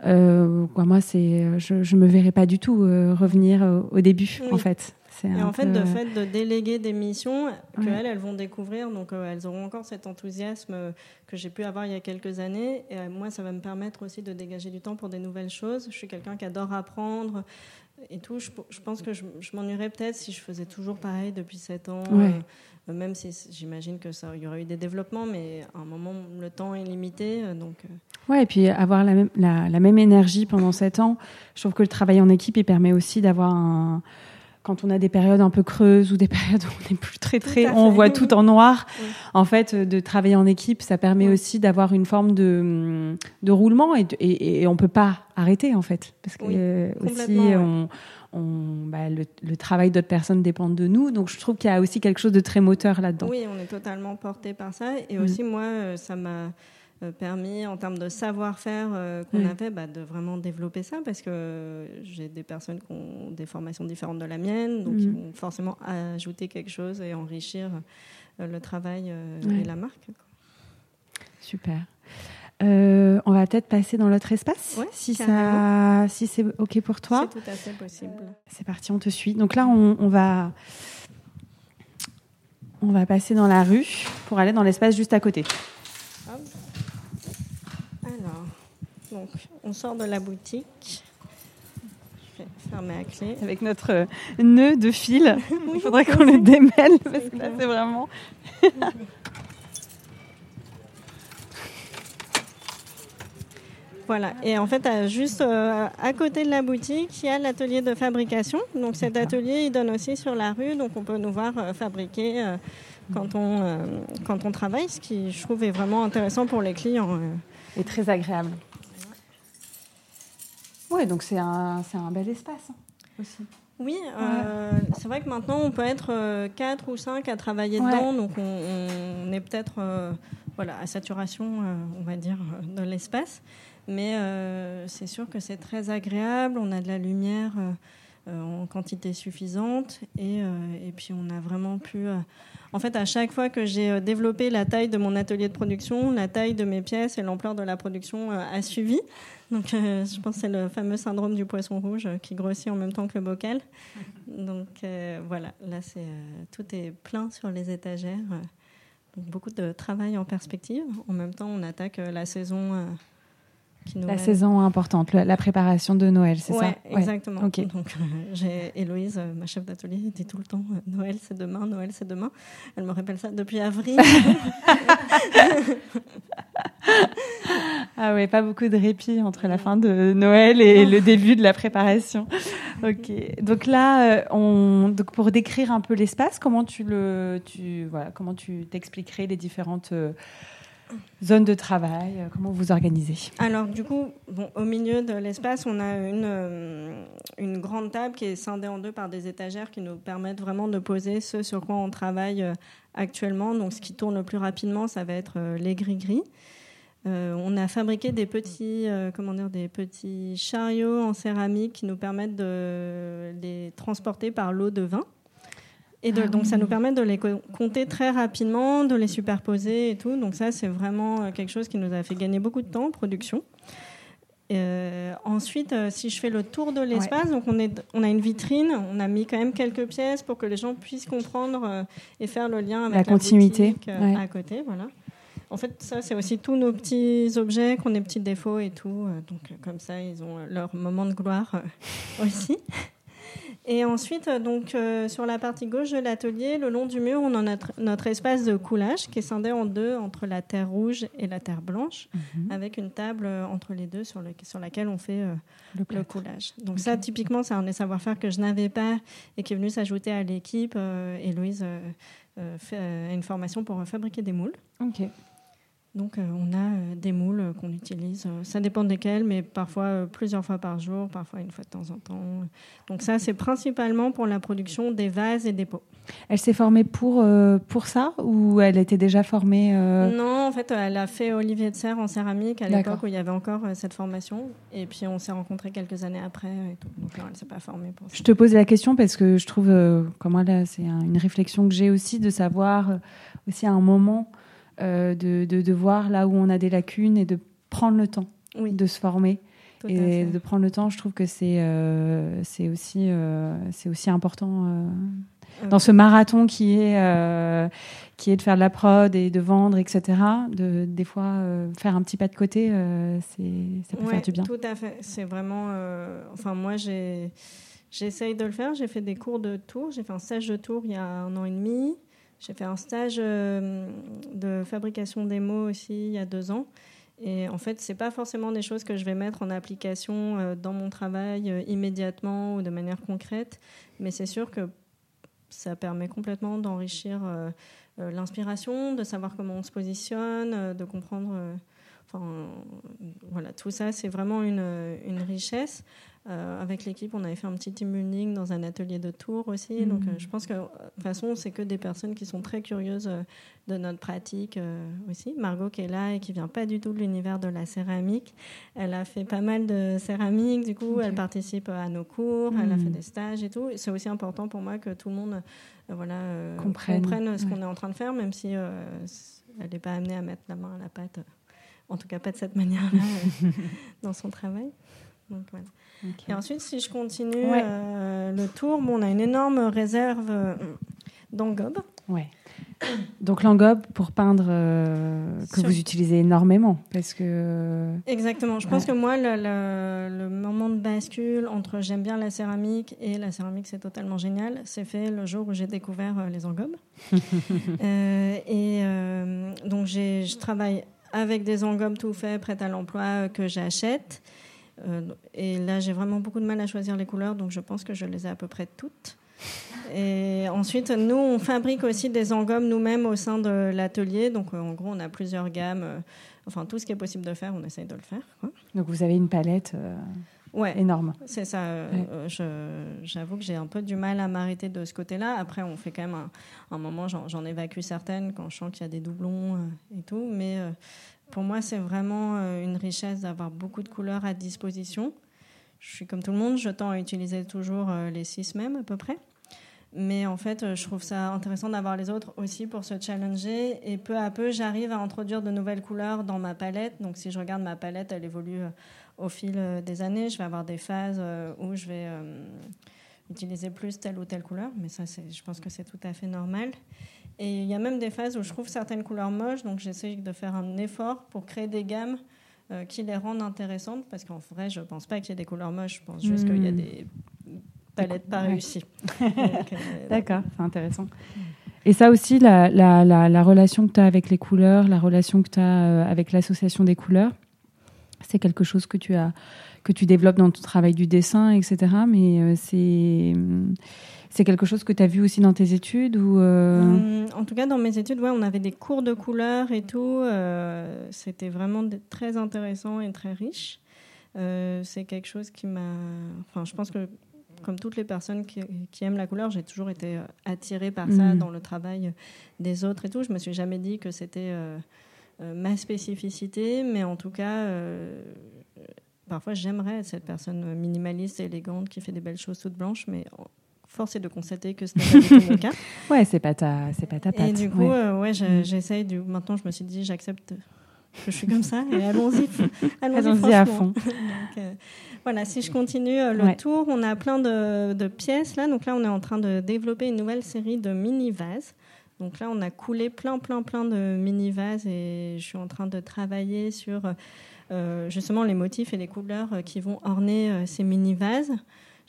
euh, moi, c'est, je, je me verrais pas du tout revenir au début, en fait. Et en fait, de fait de déléguer des missions qu'elles, elles vont découvrir, donc euh, elles auront encore cet enthousiasme euh, que j'ai pu avoir il y a quelques années. Et euh, moi, ça va me permettre aussi de dégager du temps pour des nouvelles choses. Je suis quelqu'un qui adore apprendre et tout. Je, pense que je, m'ennuierais peut-être si je faisais toujours pareil depuis sept ans. même si j'imagine que ça, il y aurait eu des développements, mais à un moment, le temps est limité, donc. Ouais, et puis avoir la même, la, la même énergie pendant sept ans, je trouve que le travail en équipe, il permet aussi d'avoir un, quand on a des périodes un peu creuses ou des périodes où on est plus très très, on voit tout en noir. En fait, de travailler en équipe, ça permet aussi d'avoir une forme de, de roulement et, et, et, on peut pas arrêter en fait, parce que euh, aussi on, on, bah, le, le, travail d'autres personnes dépend de nous. Donc je trouve qu'il y a aussi quelque chose de très moteur là-dedans. Oui, on est totalement porté par ça. Et mm. aussi moi, euh, ça m'a permis en termes de savoir-faire euh, qu'on avait bah, de vraiment développer ça parce que j'ai des personnes qui ont des formations différentes de la mienne, donc ils vont forcément ajouter quelque chose et enrichir euh, le travail et la marque. Super. on va peut-être passer dans l'autre espace, si, ça, si c'est OK pour toi. C'est tout à fait possible. c'est parti, on te suit. Donc là, on, on, va, on va passer dans la rue pour aller dans l'espace juste à côté. Donc, on sort de la boutique. Je vais fermer à clé. Avec notre euh, nœud de fil. Il faudrait qu'on le démêle parce que là, c'est vraiment. Voilà, et en fait, juste euh, à côté de la boutique, il y a l'atelier de fabrication. Donc cet atelier, il donne aussi sur la rue, donc on peut nous voir euh, fabriquer quand, on, quand on travaille, ce qui, je trouve, est vraiment intéressant pour les clients. Et très agréable. Oui, donc c'est un, un, bel espace hein, aussi. Oui, euh, c'est vrai que maintenant on peut être euh, quatre ou cinq à travailler dedans, donc on, est peut-être euh, voilà, à saturation, on va dire, de l'espace. Mais c'est sûr que c'est très agréable, on a de la lumière en quantité suffisante et, et, puis on a vraiment pu en fait, à chaque fois que j'ai euh, développé la taille de mon atelier de production, la taille de mes pièces et l'ampleur de la production euh, a suivi. Donc, euh, je pense que c'est le fameux syndrome du poisson rouge qui grossit en même temps que le bocal. Donc, voilà, là, c'est tout est plein sur les étagères. Donc, beaucoup de travail en perspective. En même temps, on attaque la saison la saison importante, la préparation de Noël, c'est ça Exactement. Donc, euh, j'ai Héloïse, euh, ma chef d'atelier, dit tout le temps euh, Noël, c'est demain, Noël, c'est demain. Elle me rappelle ça depuis avril. ah ouais, pas beaucoup de répit entre la fin de Noël et le début de la préparation. Ok. Donc là, on, donc pour décrire un peu l'espace, comment tu le, tu voilà, comment tu t'expliquerais les différentes zone de travail euh, Comment vous organisez Alors, du coup, au milieu de l'espace, on a une, euh, une grande table qui est scindée en deux par des étagères qui nous permettent vraiment de poser ce sur quoi on travaille euh, actuellement. Donc, ce qui tourne le plus rapidement, ça va être les gris-gris. on a fabriqué des petits, comment dire, des petits chariots en céramique qui nous permettent de les transporter par l'eau de vin. Et ah donc ça nous permet de les compter très rapidement, de les superposer et tout. Donc ça, c'est vraiment euh, quelque chose qui nous a fait gagner beaucoup de temps en production. Euh, ensuite, euh, si je fais le tour de l'espace, donc on, est, on a une vitrine, on a mis quand même quelques pièces pour que les gens puissent comprendre et faire le lien avec la, continuité à côté. Voilà. En fait, ça, c'est aussi tous nos petits objets qui ont des petits défauts et tout. donc, comme ça, ils ont leur moment de gloire aussi. Et ensuite, euh, donc, euh, sur la partie gauche de l'atelier, le long du mur, on a notre, notre, espace de coulage qui est scindé en deux entre la terre rouge et la terre blanche, mhm. avec une table euh, entre les deux sur, le, sur laquelle on fait le, coulage. Donc ça, typiquement, c'est un des savoir-faire que je n'avais pas et qui est venu s'ajouter à l'équipe. et Louise fait une formation pour fabriquer des moules. Ok. Donc euh, on a euh, des moules euh, qu'on utilise, ça dépend desquels, mais parfois plusieurs fois par jour, parfois une fois de temps en temps. Donc ça, c'est principalement pour la production des vases et des pots. Elle s'est formée pour, pour ça ou elle était déjà formée Non, en fait, elle a fait Olivier de Serre en céramique à l'époque où il y avait encore cette formation. Et puis on s'est rencontrés quelques années après. Et tout. Donc non, elle ne s'est pas formée pour ça. Je te pose la question parce que je trouve, comme là, c'est une réflexion que j'ai aussi de savoir aussi à un moment euh, de, de, voir là où on a des lacunes et de prendre le temps de se former. et de prendre le temps, je trouve que c'est euh, c'est aussi, euh, c'est aussi important dans ce marathon qui est, qui est de faire de la prod et de vendre, etc. De, des fois, faire un petit pas de côté, c'est ça peut faire du bien. Tout à fait. C'est vraiment. enfin, moi, j'ai. J'essaye de le faire. J'ai fait des cours de tour. J'ai fait un stage de tour il y a un an et demi. J'ai fait un stage euh, de fabrication des mots aussi il y a deux ans. Et en fait, c'est pas forcément des choses que je vais mettre en application dans mon travail immédiatement ou de manière concrète, mais c'est sûr que ça permet complètement d'enrichir l'inspiration, de savoir comment on se positionne, de comprendre Enfin, voilà, tout ça, c'est vraiment une, une richesse. Euh, avec l'équipe, on avait fait un petit team building dans un atelier de tour aussi. Donc, euh, je pense que de toute façon, c'est que des personnes qui sont très curieuses euh, de notre pratique aussi. Margot qui est là et qui vient pas du tout de l'univers de la céramique. Elle a fait pas mal de céramique, du coup, elle participe à nos cours, elle a fait mm. des stages et tout. C'est aussi important pour moi que tout le monde voilà, comprenne. ce qu'on est en train de faire, même si elle n'est pas amenée à mettre la main à la pâte en tout cas pas de cette manière-là dans son travail. Donc, voilà. Et ensuite, si je continue euh, le tour, bon, on a une énorme réserve euh, d'engobe. Ouais. Donc l'engobe pour peindre euh, que vous utilisez énormément parce que exactement. Je pense que moi le, moment de bascule entre j'aime bien la céramique et la céramique c'est totalement génial, c'est fait le jour où j'ai découvert les engobes. et donc je travaille avec des engobes tout faits, prêts à l'emploi que j'achète. Euh, et là, j'ai vraiment beaucoup de mal à choisir les couleurs, donc je pense que je les ai à peu près toutes. Et ensuite, nous, on fabrique aussi des engobes nous-mêmes au sein de l'atelier. Donc, euh, en gros, on a plusieurs gammes. Euh, enfin, tout ce qui est possible de faire, on essaye de le faire. Donc, vous avez une palette ouais, énorme. C'est ça. J'avoue que j'ai un peu du mal à m'arrêter de ce côté-là. Après, on fait quand même un, un moment, j'en évacue certaines quand je sens qu'il y a des doublons et tout. Mais pour moi, c'est vraiment euh, une richesse d'avoir beaucoup de couleurs à disposition. Je suis comme tout le monde, je tends à utiliser toujours euh, les six mêmes à peu près. Mais en fait, euh, je trouve ça intéressant d'avoir les autres aussi pour se challenger. Et peu à peu, j'arrive à introduire de nouvelles couleurs dans ma palette. Donc si je regarde ma palette, elle évolue au fil des années. Je vais avoir des phases où je vais utiliser plus telle ou telle couleur. Mais ça, je pense que c'est tout à fait normal. Et il y a même des phases où je trouve certaines couleurs moches, donc j'essaie de faire un effort pour créer des gammes euh, qui les rendent intéressantes, parce qu'en vrai, je ne pense pas qu'il y ait des couleurs moches, je pense juste qu'il y a hmm. des palettes pas réussies. Euh, D'accord, c'est intéressant. Et ça aussi, la, la, la, relation que tu as avec les couleurs, la relation que tu as euh, avec l'association des couleurs, c'est quelque chose que tu, as, que tu développes dans ton travail du dessin, etc. Mais c'est c'est quelque chose que tu as vu aussi dans tes études ou euh hum, En tout cas, dans mes études, ouais, on avait des cours de couleurs et tout. Euh, c'était vraiment très intéressant et très riche. Euh, c'est quelque chose qui m'a. Enfin, je pense que, comme toutes les personnes qui, aiment la couleur, j'ai toujours été attirée par ça mmh. dans le travail des autres et tout. Je me suis jamais dit que c'était ma spécificité, mais en tout cas parfois j'aimerais être cette personne minimaliste, élégante, qui fait des belles choses toutes blanches, mais force est de constater que ce n'est pas du tout mon cas. Ouais, c'est pas ta, c'est pas ta patte. Et du coup, ouais, euh, mm. j'essaye. Du... Maintenant, je me suis dit, j'accepte que je suis comme ça et allons-y, allons-y, à fond. Euh, voilà, si je continue euh, le tour, on a plein de, de, pièces là. Donc là, on est en train de développer une nouvelle série de mini vases. Donc là, on a coulé plein, plein, plein de mini vases et je suis en train de travailler sur justement les motifs et les couleurs qui vont orner ces mini vases.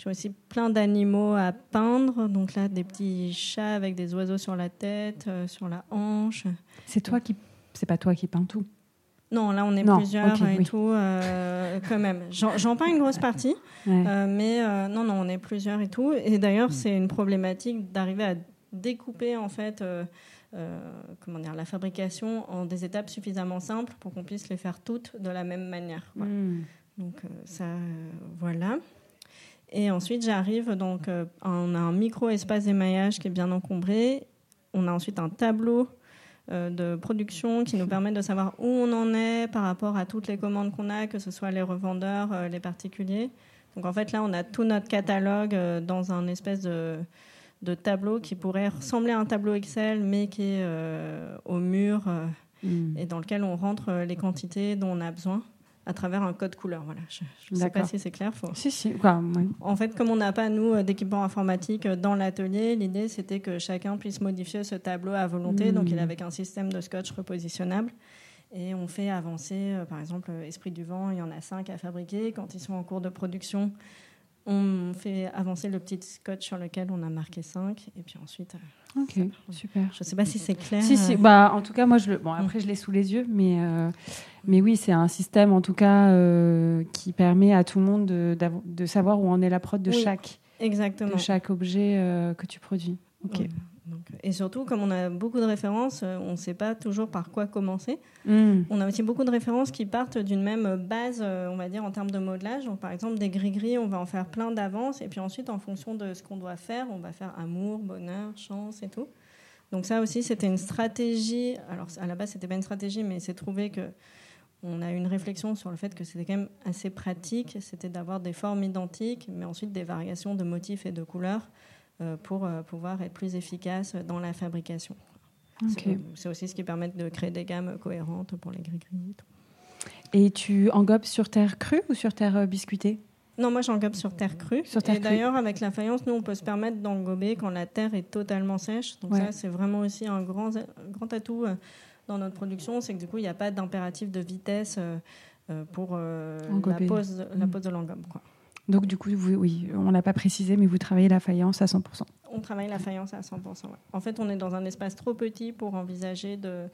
J'ai aussi plein d'animaux à peindre. Donc là, des petits chats avec des oiseaux sur la tête, euh, sur la hanche. C'est toi qui, c'est pas toi qui peins tout. Non, là on est plusieurs et tout, euh, quand même. J'en peins une grosse partie, euh, mais non, non, on est plusieurs et tout. Et d'ailleurs, c'est une problématique d'arriver à découper en fait, comment dire, la fabrication en des étapes suffisamment simples pour qu'on puisse les faire toutes de la même manière. Mm. Donc ça, voilà. Et ensuite, j'arrive, donc, euh, on a un micro-espace d'émaillage qui est bien encombré. On a ensuite un tableau euh, de production qui nous permet de savoir où on en est par rapport à toutes les commandes qu'on a, que ce soit les revendeurs, euh, les particuliers. Donc, en fait, là, on a tout notre catalogue dans un espèce de, de, tableau qui pourrait ressembler à un tableau Excel, mais qui est au mur hmm. et dans lequel on rentre les quantités dont on a besoin à travers un code couleur. Voilà. Je ne sais pas si c'est clair. Si, si. En fait, comme on n'a pas, nous, euh, d'équipement informatique euh, dans l'atelier, l'idée, c'était que chacun puisse modifier ce tableau à volonté. Donc, il est hmm. avec un système de scotch repositionnable. Et on fait avancer, euh, par exemple, Esprit du vent, il y en a cinq à fabriquer. Quand ils sont en cours de production, on fait avancer le petit scotch sur lequel on a marqué 5. Et puis ensuite. Ok, super. Je ne sais pas si c'est clair. Si, si. Bah, en tout cas, moi, je le... bon, après, je l'ai sous les yeux, mais, euh, mais oui, c'est un système, en tout cas, euh, qui permet à tout le monde de, de, savoir où en est la prod de, chaque, exactement. de chaque objet euh, que tu produis. Ok. Et surtout, comme on a beaucoup de références, on ne sait pas toujours par quoi commencer. Hmm. On a aussi beaucoup de références qui partent d'une même base, on va dire, en termes de modelage. Donc, par exemple, des gris-gris, on va en faire plein d'avance. Et puis ensuite, en fonction de ce qu'on doit faire, on va faire amour, bonheur, chance et tout. Donc ça aussi, c'était une stratégie. Alors à la base, c'était pas une stratégie, mais c'est trouvé que on a eu une réflexion sur le fait que c'était quand même assez pratique. C'était d'avoir des formes identiques, mais ensuite des variations de motifs et de couleurs euh, pour euh, pouvoir être plus efficace dans la fabrication. C'est aussi ce qui permet de créer des gammes cohérentes pour les gris-gris. Et, tu engobes sur terre crue ou sur terre euh, biscuitée? Non, moi j'engobe sur terre crue. Sur terre et d'ailleurs, avec la faïence, nous on peut se permettre d'engober quand la terre est totalement sèche. Donc ça, c'est vraiment aussi un grand, grand atout euh, dans notre production, c'est que du coup, il n'y a pas d'impératif de vitesse euh, euh, pour la pose, la mm. pose de l'engobe. Donc du coup, oui, on n'a pas précisé, mais vous travaillez la faïence à 100%. On travaille la faïence à 100%. En fait, on est dans un espace trop petit pour envisager de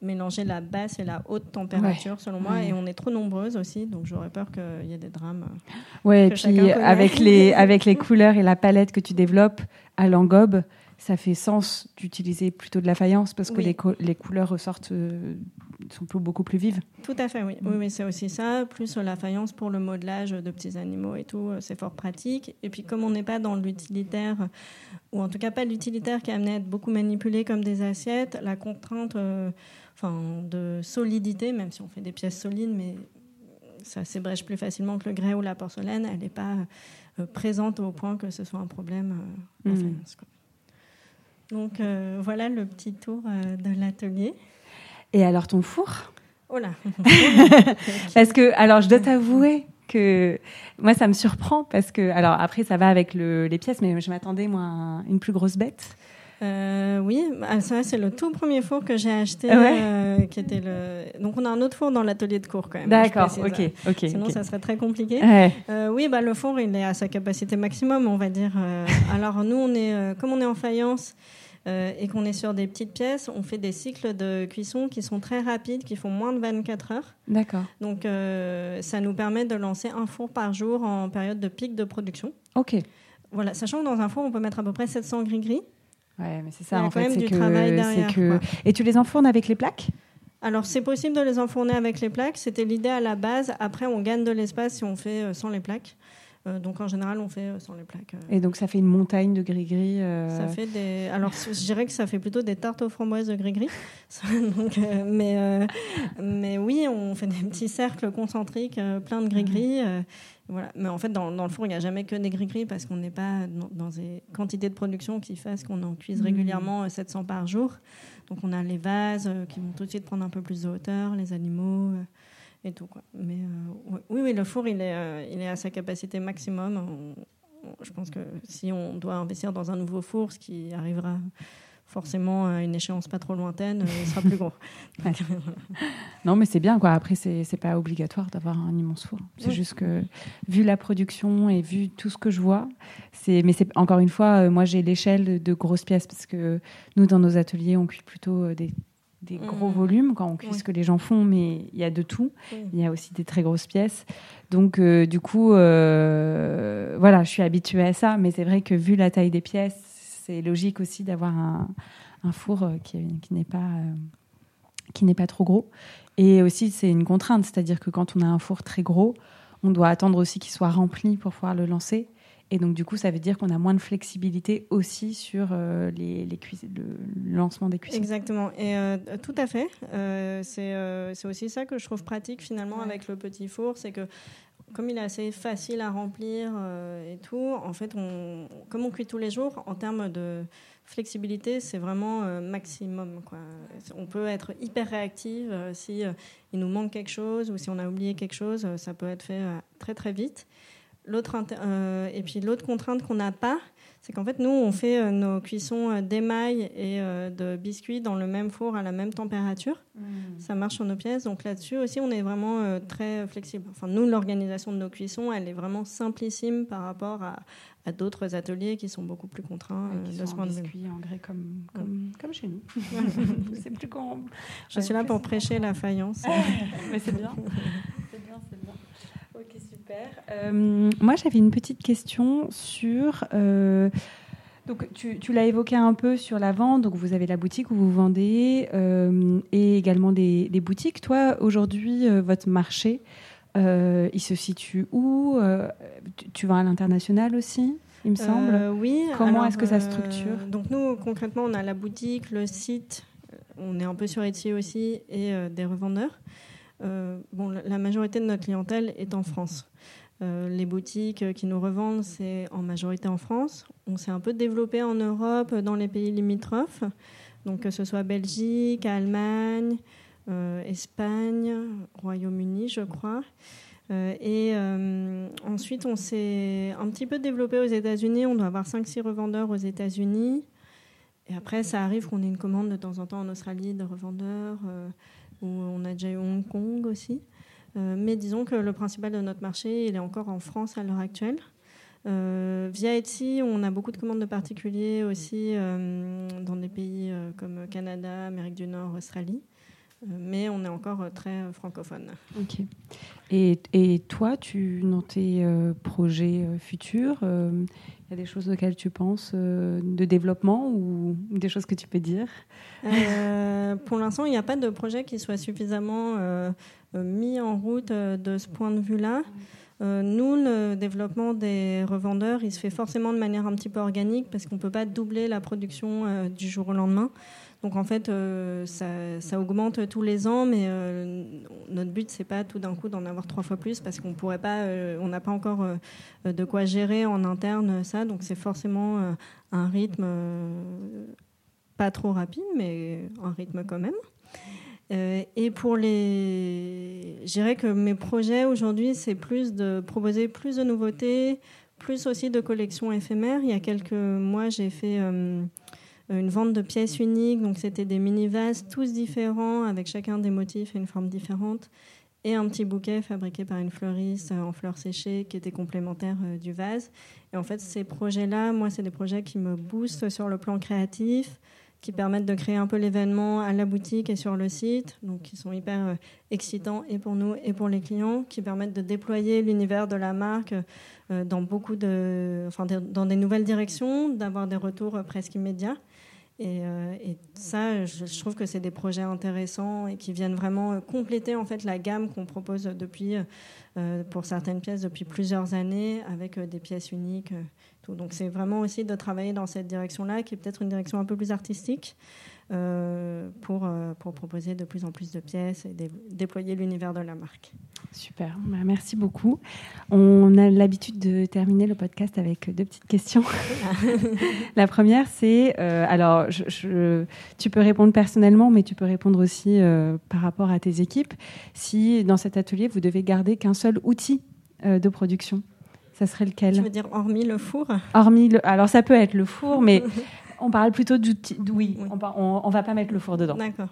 mélanger la basse et la haute température, selon moi. Et on est trop nombreuses aussi, donc j'aurais peur qu'il y ait des drames. Ouais, et puis avec les, avec les couleurs et la palette que tu développes à l'engobe, ça fait sens d'utiliser plutôt de la faïence parce que les, les, couleurs ressortent, euh, sont beaucoup plus vives. Tout à fait, oui. Oui, oui c'est aussi ça. Plus la faïence pour le modelage de petits animaux et tout, c'est fort pratique. Et puis, comme on n'est pas dans l'utilitaire, ou en tout cas pas l'utilitaire qui est amené à être beaucoup manipulé comme des assiettes, la contrainte. Euh, enfin, de solidité, même si on fait des pièces solides, mais ça s'ébrèche plus facilement que le grès ou la porcelaine, elle n'est pas euh, présente au point que ce soit un problème. Donc euh, voilà le petit tour de l'atelier. Et alors ton four? Oh là Parce que, alors je dois t'avouer que moi ça me surprend parce que, alors après ça va avec les pièces, mais je m'attendais moi à une plus grosse bête. Euh, oui, bah, ça c'est le tout premier four que j'ai acheté, euh, qui était le. Donc on a un autre four dans l'atelier de cours quand même. D'accord, ok, ok. Sinon ça serait très compliqué. Euh, oui, bah le four il est à sa capacité maximum, on va dire. alors nous on est, comme on est en faïence. Et qu'on est sur des petites pièces, on fait des cycles de cuisson qui sont très rapides, qui font moins de 24 heures. D'accord. Donc, ça nous permet de lancer un four par jour en période de pic de production. Ok. Voilà, sachant que dans un four, on peut mettre à peu près 700 gris-gris. Ouais, mais c'est ça, en fait, c'est que, que... Et tu les enfournes avec les plaques? Alors, c'est possible de les enfourner avec les plaques. C'était l'idée à la base. Après, on gagne de l'espace si on fait euh, sans les plaques. Euh, donc, en général, on fait euh, sans les plaques. Et donc, ça fait une montagne de gris-gris Ça fait des. Alors, je dirais que ça fait plutôt des tartes aux framboises de gris-gris. mais, mais oui, on fait des petits cercles concentriques, plein de gris-gris. Voilà. Mais en fait, dans, le four, il n'y a jamais que des gris-gris parce qu'on n'est pas dans, des quantités de production qui fassent qu'on en cuise mmh. régulièrement 700 euh, par jour. Donc, on a les vases euh, qui vont tout de suite prendre un peu plus de hauteur, les animaux euh, et tout. Quoi. Mais oui, oui, le four, il est, il est à sa capacité maximum. je pense que si on doit investir dans un nouveau four, ce qui arrivera forcément à une échéance pas trop lointaine, euh, il sera plus gros. non, mais c'est bien quoi. Après, c'est pas obligatoire d'avoir un immense four. C'est juste que vu la production et vu tout ce que je vois, c'est. Mais c'est encore une fois, euh, moi j'ai l'échelle de grosses pièces parce que nous dans nos ateliers, on cuit plutôt euh, des mmh. gros volumes quand on cuit ce que les gens font, mais il y a de tout. Il y a aussi des très grosses pièces. Donc, du coup, voilà, je suis habituée à ça. Mais c'est vrai que vu la taille des pièces, c'est logique aussi d'avoir un, four euh, qui, n'est pas euh, qui n'est pas trop gros. Et aussi, c'est une contrainte, c'est-à-dire que quand on a un four très gros, on doit attendre aussi qu'il soit rempli pour pouvoir le lancer. Et donc, du coup, ça veut dire qu'on a moins de flexibilité aussi sur euh, les, les le lancement des cuissons. Exactement. Et tout à fait. c'est aussi ça que je trouve pratique finalement avec le petit four. C'est que comme il est assez facile à remplir euh, et tout, en fait, on, comme on cuit tous les jours, en termes de flexibilité, c'est vraiment euh, maximum. Quoi. On peut être hyper réactif euh, si il nous manque quelque chose ou si on a oublié quelque chose, ça peut être fait très très vite. L'autre et puis l'autre contrainte qu'on n'a pas, c'est qu'en fait, nous, on fait euh, nos cuissons euh, d'émail et euh, de biscuits dans le même four à la même température. Hmm. Ça marche sur nos pièces. Donc là-dessus aussi, on est vraiment très flexible. Enfin, nous, l'organisation de nos cuissons, elle est vraiment simplissime par rapport à, d'autres ateliers qui sont beaucoup plus contraints de ce point de vue. biscuits en grès comme, comme, comme chez nous. c'est plus grand. Je suis là pour prêcher la faïence. Mais c'est bien. c'est bien, c'est bien. Ok, super. Euh, moi, j'avais une petite question sur. Euh, donc, tu, l'as évoqué un peu sur la vente. Donc, vous avez la boutique où vous vendez euh, et également des, boutiques. Toi, aujourd'hui, votre marché, il se situe où tu, vas à l'international aussi il me semble? oui. Comment est-ce que ça structure? Donc nous, concrètement, on a la boutique, le site, on est un peu sur Etsy aussi, et des revendeurs. Euh, bon, la majorité de notre clientèle est en France. Euh, les boutiques qui nous revendent, c'est en majorité en France. On s'est un peu développé en Europe, dans les pays limitrophes, donc que ce soit Belgique, Allemagne, euh, Espagne, Royaume-Uni, je crois. et ensuite, on s'est un petit peu développé aux États-Unis. On doit avoir 5-6 revendeurs aux États-Unis. Et après, ça arrive qu'on ait une commande de temps en temps en Australie de revendeurs on a déjà eu Hong Kong aussi. Euh, mais disons que le principal de notre marché, il est encore en France à l'heure actuelle. Euh, via Etsy, on a beaucoup de commandes de particuliers aussi euh, dans des pays comme Canada, Amérique du Nord, Australie. mais on est encore très francophone. Ok. Et, et toi, tu, dans tes projets futurs, il y a des choses auxquelles tu penses euh, de développement ou des choses que tu peux dire? Euh, Pour l'instant, il n'y a pas de projet qui soit suffisamment euh, mis en route de ce point de vue-là. nous, le développement des revendeurs, il se fait forcément de manière un petit peu organique parce qu'on ne peut pas doubler la production du jour au lendemain. Donc en fait, euh, ça, augmente tous les ans, mais euh, notre but c'est pas tout d'un coup d'en avoir trois fois plus parce qu'on pourrait pas, euh, on n'a pas encore de quoi gérer en interne ça. Donc c'est forcément un rythme pas trop rapide, mais un rythme quand même. et pour les, je dirais que mes projets aujourd'hui c'est plus de proposer plus de nouveautés, plus aussi de collections éphémères. Il y a quelques mois j'ai fait une vente de pièces uniques. Donc, c'était des mini-vases, tous différents, avec chacun des motifs et une forme différente. Et un petit bouquet fabriqué par une fleuriste euh, en fleurs séchées qui était complémentaire euh, du vase. Et en fait, ces projets-là, moi, c'est des projets qui me boostent sur le plan créatif, qui permettent de créer un peu l'événement à la boutique et sur le site, donc qui sont hyper excitants et pour nous et pour les clients, qui permettent de déployer l'univers de la marque dans beaucoup de, enfin, dans des nouvelles directions, d'avoir des retours presque immédiats. Euh, et, ça, je, trouve que c'est des projets intéressants et qui viennent vraiment euh, compléter en fait la gamme qu'on propose depuis, euh, pour certaines pièces depuis plusieurs années, avec des pièces uniques. Donc c'est vraiment aussi de travailler dans cette direction-là, qui est peut-être une direction un peu plus artistique, pour, euh, pour proposer de plus en plus de pièces et déployer l'univers de la marque. Super, bah, merci beaucoup. On a l'habitude de terminer le podcast avec deux petites questions. la première, c'est, euh, alors je, tu peux répondre personnellement, mais tu peux répondre aussi par rapport à tes équipes. Si dans cet atelier, vous devez garder qu'un seul outil de production, ça serait lequel? Tu veux dire hormis le four? Hormis le, alors ça peut être le four, mais On parle plutôt d'outils. Oui, On, on, va pas mettre le four dedans. D'accord.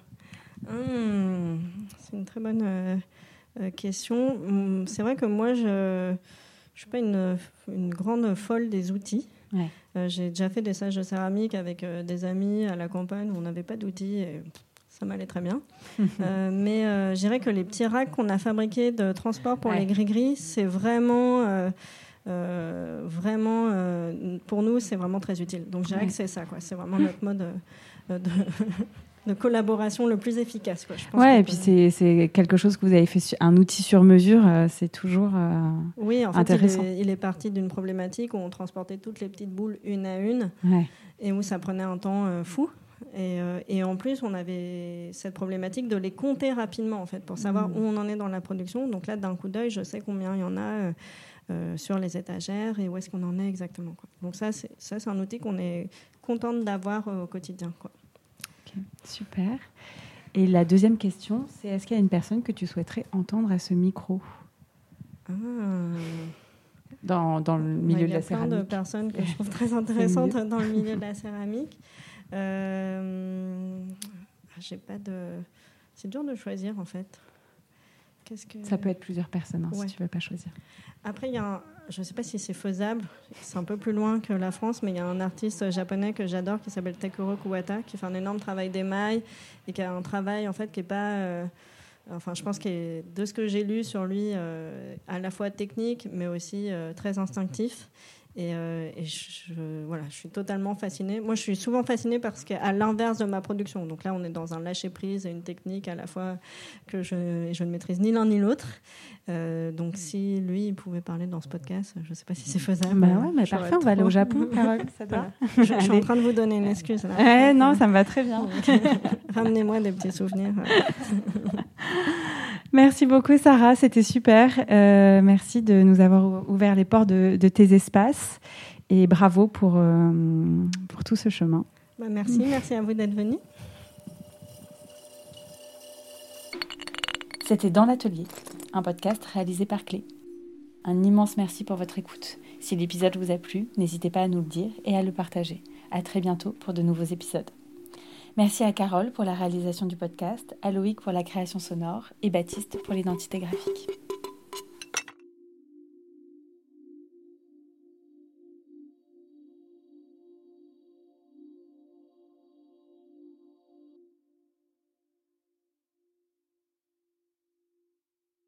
Hmm, c'est une très bonne euh, euh, question. Hmm, c'est vrai que moi, je ne suis pas une, une, grande folle des outils. Euh, j'ai déjà fait des stages de céramique avec des amis à la campagne où on n'avait pas d'outils. Et ça m'allait très bien. mais je dirais que les petits racks qu'on a fabriqués de transport pour les gris-gris, c'est vraiment euh, vraiment, euh, pour nous, c'est vraiment très utile. Donc, dirais que c'est ça, quoi. C'est vraiment notre mode euh, de, collaboration le plus efficace. Quoi. Je ouais, et puis c'est quelque chose que vous avez fait, un outil sur mesure, c'est toujours oui, en fait, intéressant. Il est, parti d'une problématique où on transportait toutes les petites boules une à une et où ça prenait un temps fou. Et, et, en plus, on avait cette problématique de les compter rapidement, en fait, pour savoir mmh. où on en est dans la production. Donc là, d'un coup d'œil, je sais combien il y en a euh, sur les étagères et où est-ce qu'on en est exactement. Quoi. Donc ça, c'est, ça, c'est un outil qu'on est contente d'avoir euh, au quotidien. Quoi. super. Et la deuxième question, c'est est-ce qu'il y a une personne que tu souhaiterais entendre à ce micro? Ah. dans, dans le milieu de la céramique Il y a plein de personnes que je trouve très intéressantes dans le milieu de la céramique. Euh, j'ai pas de. C'est dur de choisir en fait. Que... Ça peut être plusieurs personnes hein, si tu veux pas choisir. Après, il y a un... je ne sais pas si c'est faisable, c'est un peu plus loin que la France, mais il y a un artiste japonais que j'adore qui s'appelle Takuro Kuwata, qui fait un énorme travail d'émail et qui a un travail en fait qui est pas. Euh, enfin, je pense que de ce que j'ai lu sur lui, euh, à la fois technique, mais aussi euh, très instinctif. Et, euh, je, voilà, je suis totalement fascinée. Moi, je suis souvent fascinée parce qu'à l'inverse de ma production, donc là, on est dans un lâcher-prise et une technique à la fois que je, je ne maîtrise ni l'un ni l'autre. Euh, donc, si lui, il pouvait parler dans ce podcast, je ne sais pas si c'est faisable. Bah ouais, mais parfait, on va aller au Japon, Carole. Ça je, je, suis en train de vous donner une excuse. Là. non, ça me va très bien. Ramenez-moi des petits souvenirs. Merci beaucoup, Sarah. C'était super. Euh, merci de nous avoir ouvert les portes de, tes espaces et bravo pour, euh, pour tout ce chemin. Bah, merci, merci à vous d'être venu. C'était Dans l'Atelier, un podcast réalisé par Clé. Un immense merci pour votre écoute. Si l'épisode vous a plu, n'hésitez pas à nous le dire et à le partager. À très bientôt pour de nouveaux épisodes. Merci à Carole pour la réalisation du podcast, à Loïc pour la création sonore et Baptiste pour l'identité graphique.